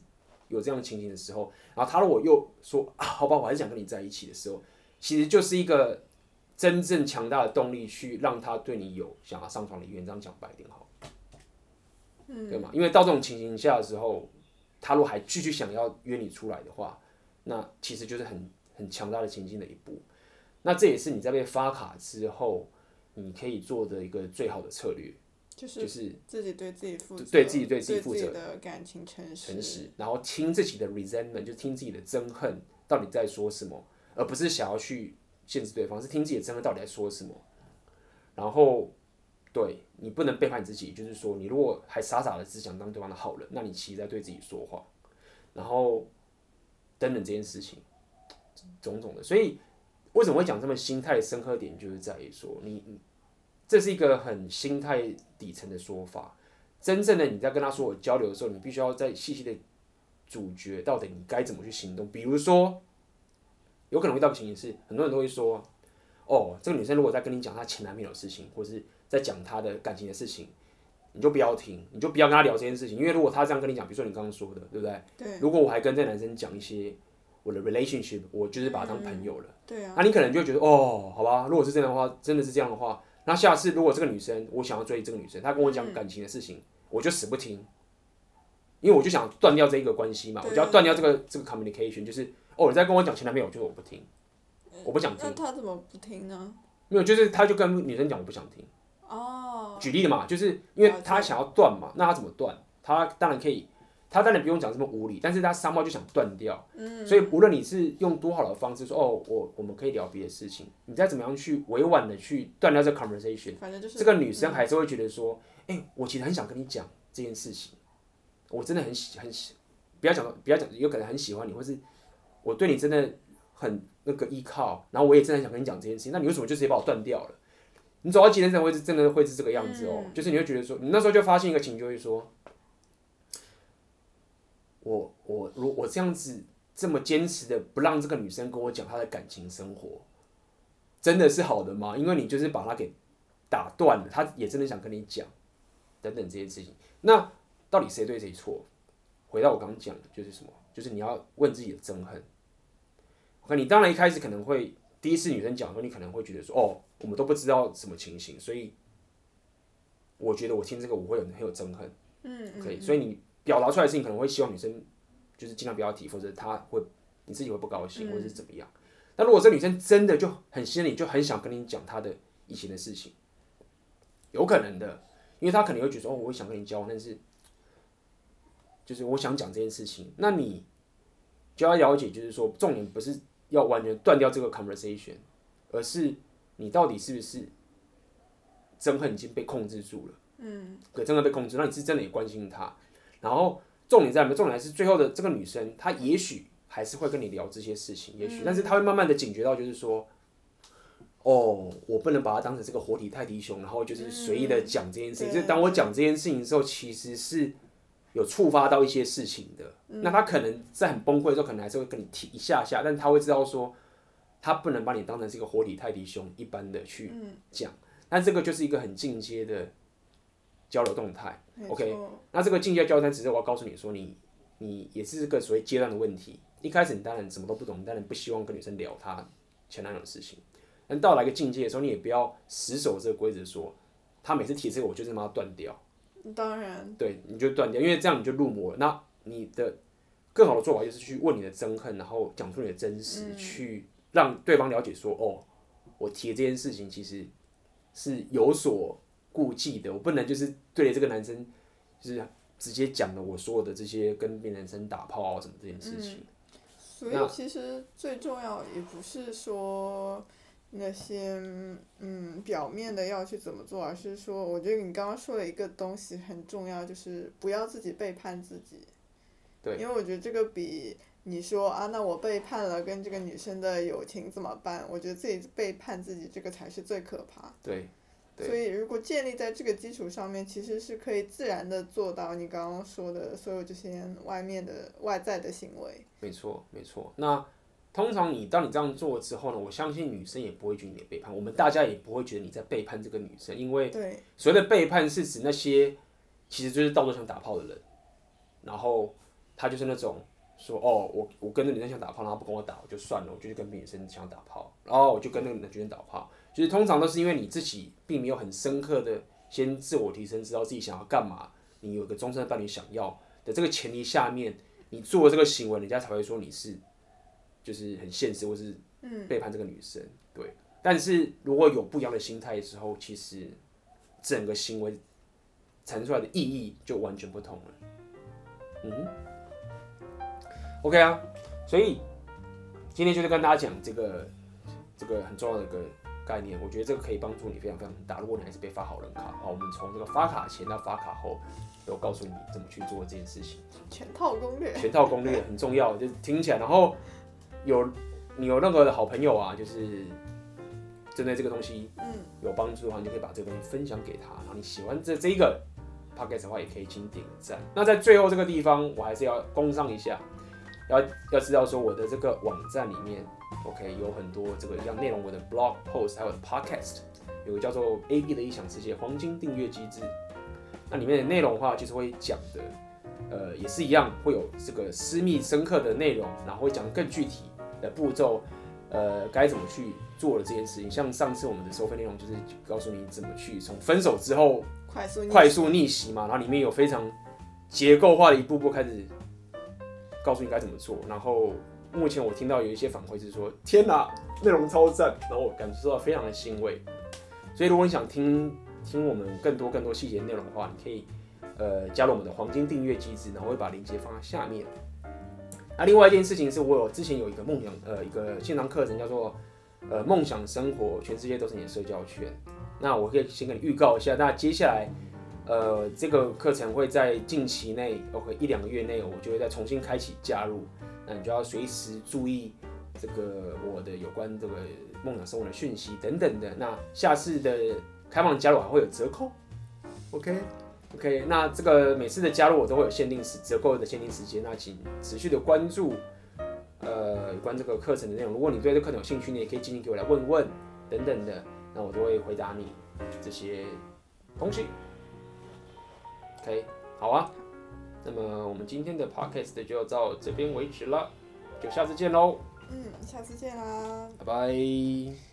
Speaker 1: 有这样的情形的时候，然后他如果又说啊，好吧，我还是想跟你在一起的时候，其实就是一个真正强大的动力，去让他对你有想要上床的意愿。这样讲白一点好，嗯，对吗？因为到这种情形下的时候，他如果还继续想要约你出来的话，那其实就是很很强大的情境的一步。那这也是你在被发卡之后，你可以做的一个最好的策略。就是
Speaker 2: 自己对自己负责，
Speaker 1: 对自己对自己负责
Speaker 2: 的感情诚实，
Speaker 1: 诚实，然后听自己的 resentment，就听自己的憎恨到底在说什么，而不是想要去限制对方，是听自己的憎恨到底在说什么。然后，对你不能背叛你自己，就是说，你如果还傻傻的只想当对方的好人，那你其实在对自己说谎。然后，等等这件事情，种种的，所以为什么会讲这么心态深刻点，就是在于说你。这是一个很心态底层的说法。真正的你在跟他说我交流的时候，你必须要再细细的咀嚼到底你该怎么去行动。比如说，有可能遇到的情形是，很多人都会说：“哦，这个女生如果在跟你讲她前男朋友的事情，或是在讲她的感情的事情，你就不要听，你就不要跟她聊这件事情。因为如果她这样跟你讲，比如说你刚刚说的，对不对？
Speaker 2: 对。
Speaker 1: 如果我还跟这个男生讲一些我的 relationship，我就是把他当朋友了。
Speaker 2: 嗯、对啊。
Speaker 1: 那你可能就会觉得哦，好吧，如果是这样的话，真的是这样的话。那下次如果这个女生，我想要追这个女生，她跟我讲感情的事情，嗯、我就死不听，因为我就想断掉这一个关系嘛，啊、我就要断掉这个这个 communication，就是哦，你在跟我讲前男朋友，就是我不听，我不想听。
Speaker 2: 那他怎么不听呢？
Speaker 1: 没有，就是他就跟女生讲，我不想听。
Speaker 2: 哦。举
Speaker 1: 例的嘛，就是因为他想要断嘛，那他怎么断？他当然可以。他当然不用讲这么无理，但是他三毛就想断掉，嗯、所以无论你是用多好的方式说，哦，我我们可以聊别的事情，你再怎么样去委婉的去断掉这 conversation，
Speaker 2: 反正就是
Speaker 1: 这个女生还是会觉得说，哎、我其实很想跟你讲这件事情，我真的很喜很喜，不要讲不要讲，有可能很喜欢你，或是我对你真的很那个依靠，然后我也真的很想跟你讲这件事情，那你为什么就直接把我断掉了？你走到今天才会是真的会是这个样子哦，嗯、就是你会觉得说，你那时候就发现一个情，就会说。我我如我这样子这么坚持的不让这个女生跟我讲她的感情生活，真的是好的吗？因为你就是把她给打断了，她也真的想跟你讲，等等这些事情。那到底谁对谁错？回到我刚刚讲的，就是什么？就是你要问自己的憎恨。看你当然一开始可能会第一次女生讲的时候，你可能会觉得说，哦，我们都不知道什么情形，所以我觉得我听这个我会有很有憎恨。嗯，可以，所以你。表达出来的事情可能会希望女生就是尽量不要提，否则她会你自己会不高兴，或者是怎么样。那、嗯、如果这女生真的就很心里就很想跟你讲她的以前的事情，有可能的，因为她可能会觉得哦，我会想跟你交往，但是就是我想讲这件事情，那你就要了解，就是说重点不是要完全断掉这个 conversation，而是你到底是不是憎恨已经被控制住了？嗯，可，真的被控制，那你是真的也关心她。然后重点在什么？重点还是最后的这个女生，她也许还是会跟你聊这些事情，也许，但是她会慢慢的警觉到，就是说，哦，我不能把她当成这个活体泰迪熊，然后就是随意的讲这件事情。就是当我讲这件事情的时候，其实是有触发到一些事情的。那她可能在很崩溃的时候，可能还是会跟你提一下下，但她会知道说，她不能把你当成这个活体泰迪熊一般的去讲。但这个就是一个很进阶的。交流动态，OK，那这个境界交流单只是我要告诉你说你，你你也是个所谓阶段的问题。一开始你当然什么都不懂，你当然不希望跟女生聊她前男友的事情。但到来一个境界的时候，你也不要死守这个规则，说他每次提这个，我就这么要断掉。
Speaker 2: 当然，
Speaker 1: 对，你就断掉，因为这样你就入魔了。那你的更好的做法就是去问你的憎恨，然后讲出你的真实，嗯、去让对方了解说，哦，我提的这件事情其实是有所。顾忌的，我不能就是对这个男生就是直接讲了我所有的这些跟别的男生打炮啊什么这件事情。
Speaker 2: 嗯、所以其实最重要也不是说那些嗯表面的要去怎么做，而是说我觉得你刚刚说了一个东西很重要，就是不要自己背叛自己。
Speaker 1: 对。
Speaker 2: 因为我觉得这个比你说啊，那我背叛了跟这个女生的友情怎么办？我觉得自己背叛自己这个才是最可怕。
Speaker 1: 对。
Speaker 2: 所以，如果建立在这个基础上面，其实是可以自然的做到你刚刚说的所有这些外面的外在的行为。
Speaker 1: 没错，没错。那通常你当你这样做之后呢，我相信女生也不会觉得你背叛，我们大家也不会觉得你在背叛这个女生，因为所谓的背叛是指那些其实就是到处想打炮的人，然后他就是那种说哦，我我跟那女生想打炮，然后不跟我打，我就算了，我就去跟别的女生想打炮，然后我就跟那个女生打炮。就是通常都是因为你自己并没有很深刻的先自我提升，知道自己想要干嘛，你有个终身伴侣想要的这个前提下面，你做这个行为，人家才会说你是就是很现实或是背叛这个女生。对，但是如果有不一样的心态的时候，其实整个行为产生出来的意义就完全不同了。嗯，OK 啊，所以今天就是跟大家讲这个这个很重要的一个。概念，我觉得这个可以帮助你非常非常大。如果你还是被发好人卡，啊，我们从这个发卡前到发卡后，有告诉你怎么去做这件事情。
Speaker 2: 全套攻略，
Speaker 1: 全套攻略很重要，就是听起来，然后有你有任何的好朋友啊，就是针对这个东西，嗯，有帮助的话，你就可以把这个东西分享给他。然后你喜欢这这一个 podcast 的话，也可以请点赞。那在最后这个地方，我还是要工商一下，要要知道说我的这个网站里面。OK，有很多这个一样内容，我的 blog post 还有 podcast，有个叫做 AB 的异想世界黄金订阅机制。那里面的内容的话，就是会讲的，呃，也是一样，会有这个私密深刻的内容，然后会讲更具体的步骤，呃，该怎么去做的这件事情。像上次我们的收费内容，就是告诉你怎么去从分手之后
Speaker 2: 快速
Speaker 1: 快速逆袭嘛，然后里面有非常结构化的一步步开始告诉你该怎么做，然后。目前我听到有一些反馈是说，天哪，内容超赞，然后我感受到非常的欣慰。所以如果你想听听我们更多更多细节内容的话，你可以呃加入我们的黄金订阅机制，然后会把链接放在下面。那另外一件事情是我有之前有一个梦想呃一个线上课程叫做呃梦想生活，全世界都是你的社交圈。那我可以先跟你预告一下，那接下来呃这个课程会在近期内，OK 一两个月内，我就会再重新开启加入。那你就要随时注意这个我的有关这个梦想生活的讯息等等的。那下次的开放加入还会有折扣，OK OK。那这个每次的加入我都会有限定时折扣的限定时间，那请持续的关注呃有关这个课程的内容。如果你对这个课程有兴趣，你也可以进行给我来问问等等的，那我都会回答你这些东西。OK，好啊。那么我们今天的 podcast 就到这边为止了，就下次见喽。
Speaker 2: 嗯，下次见啦，
Speaker 1: 拜拜。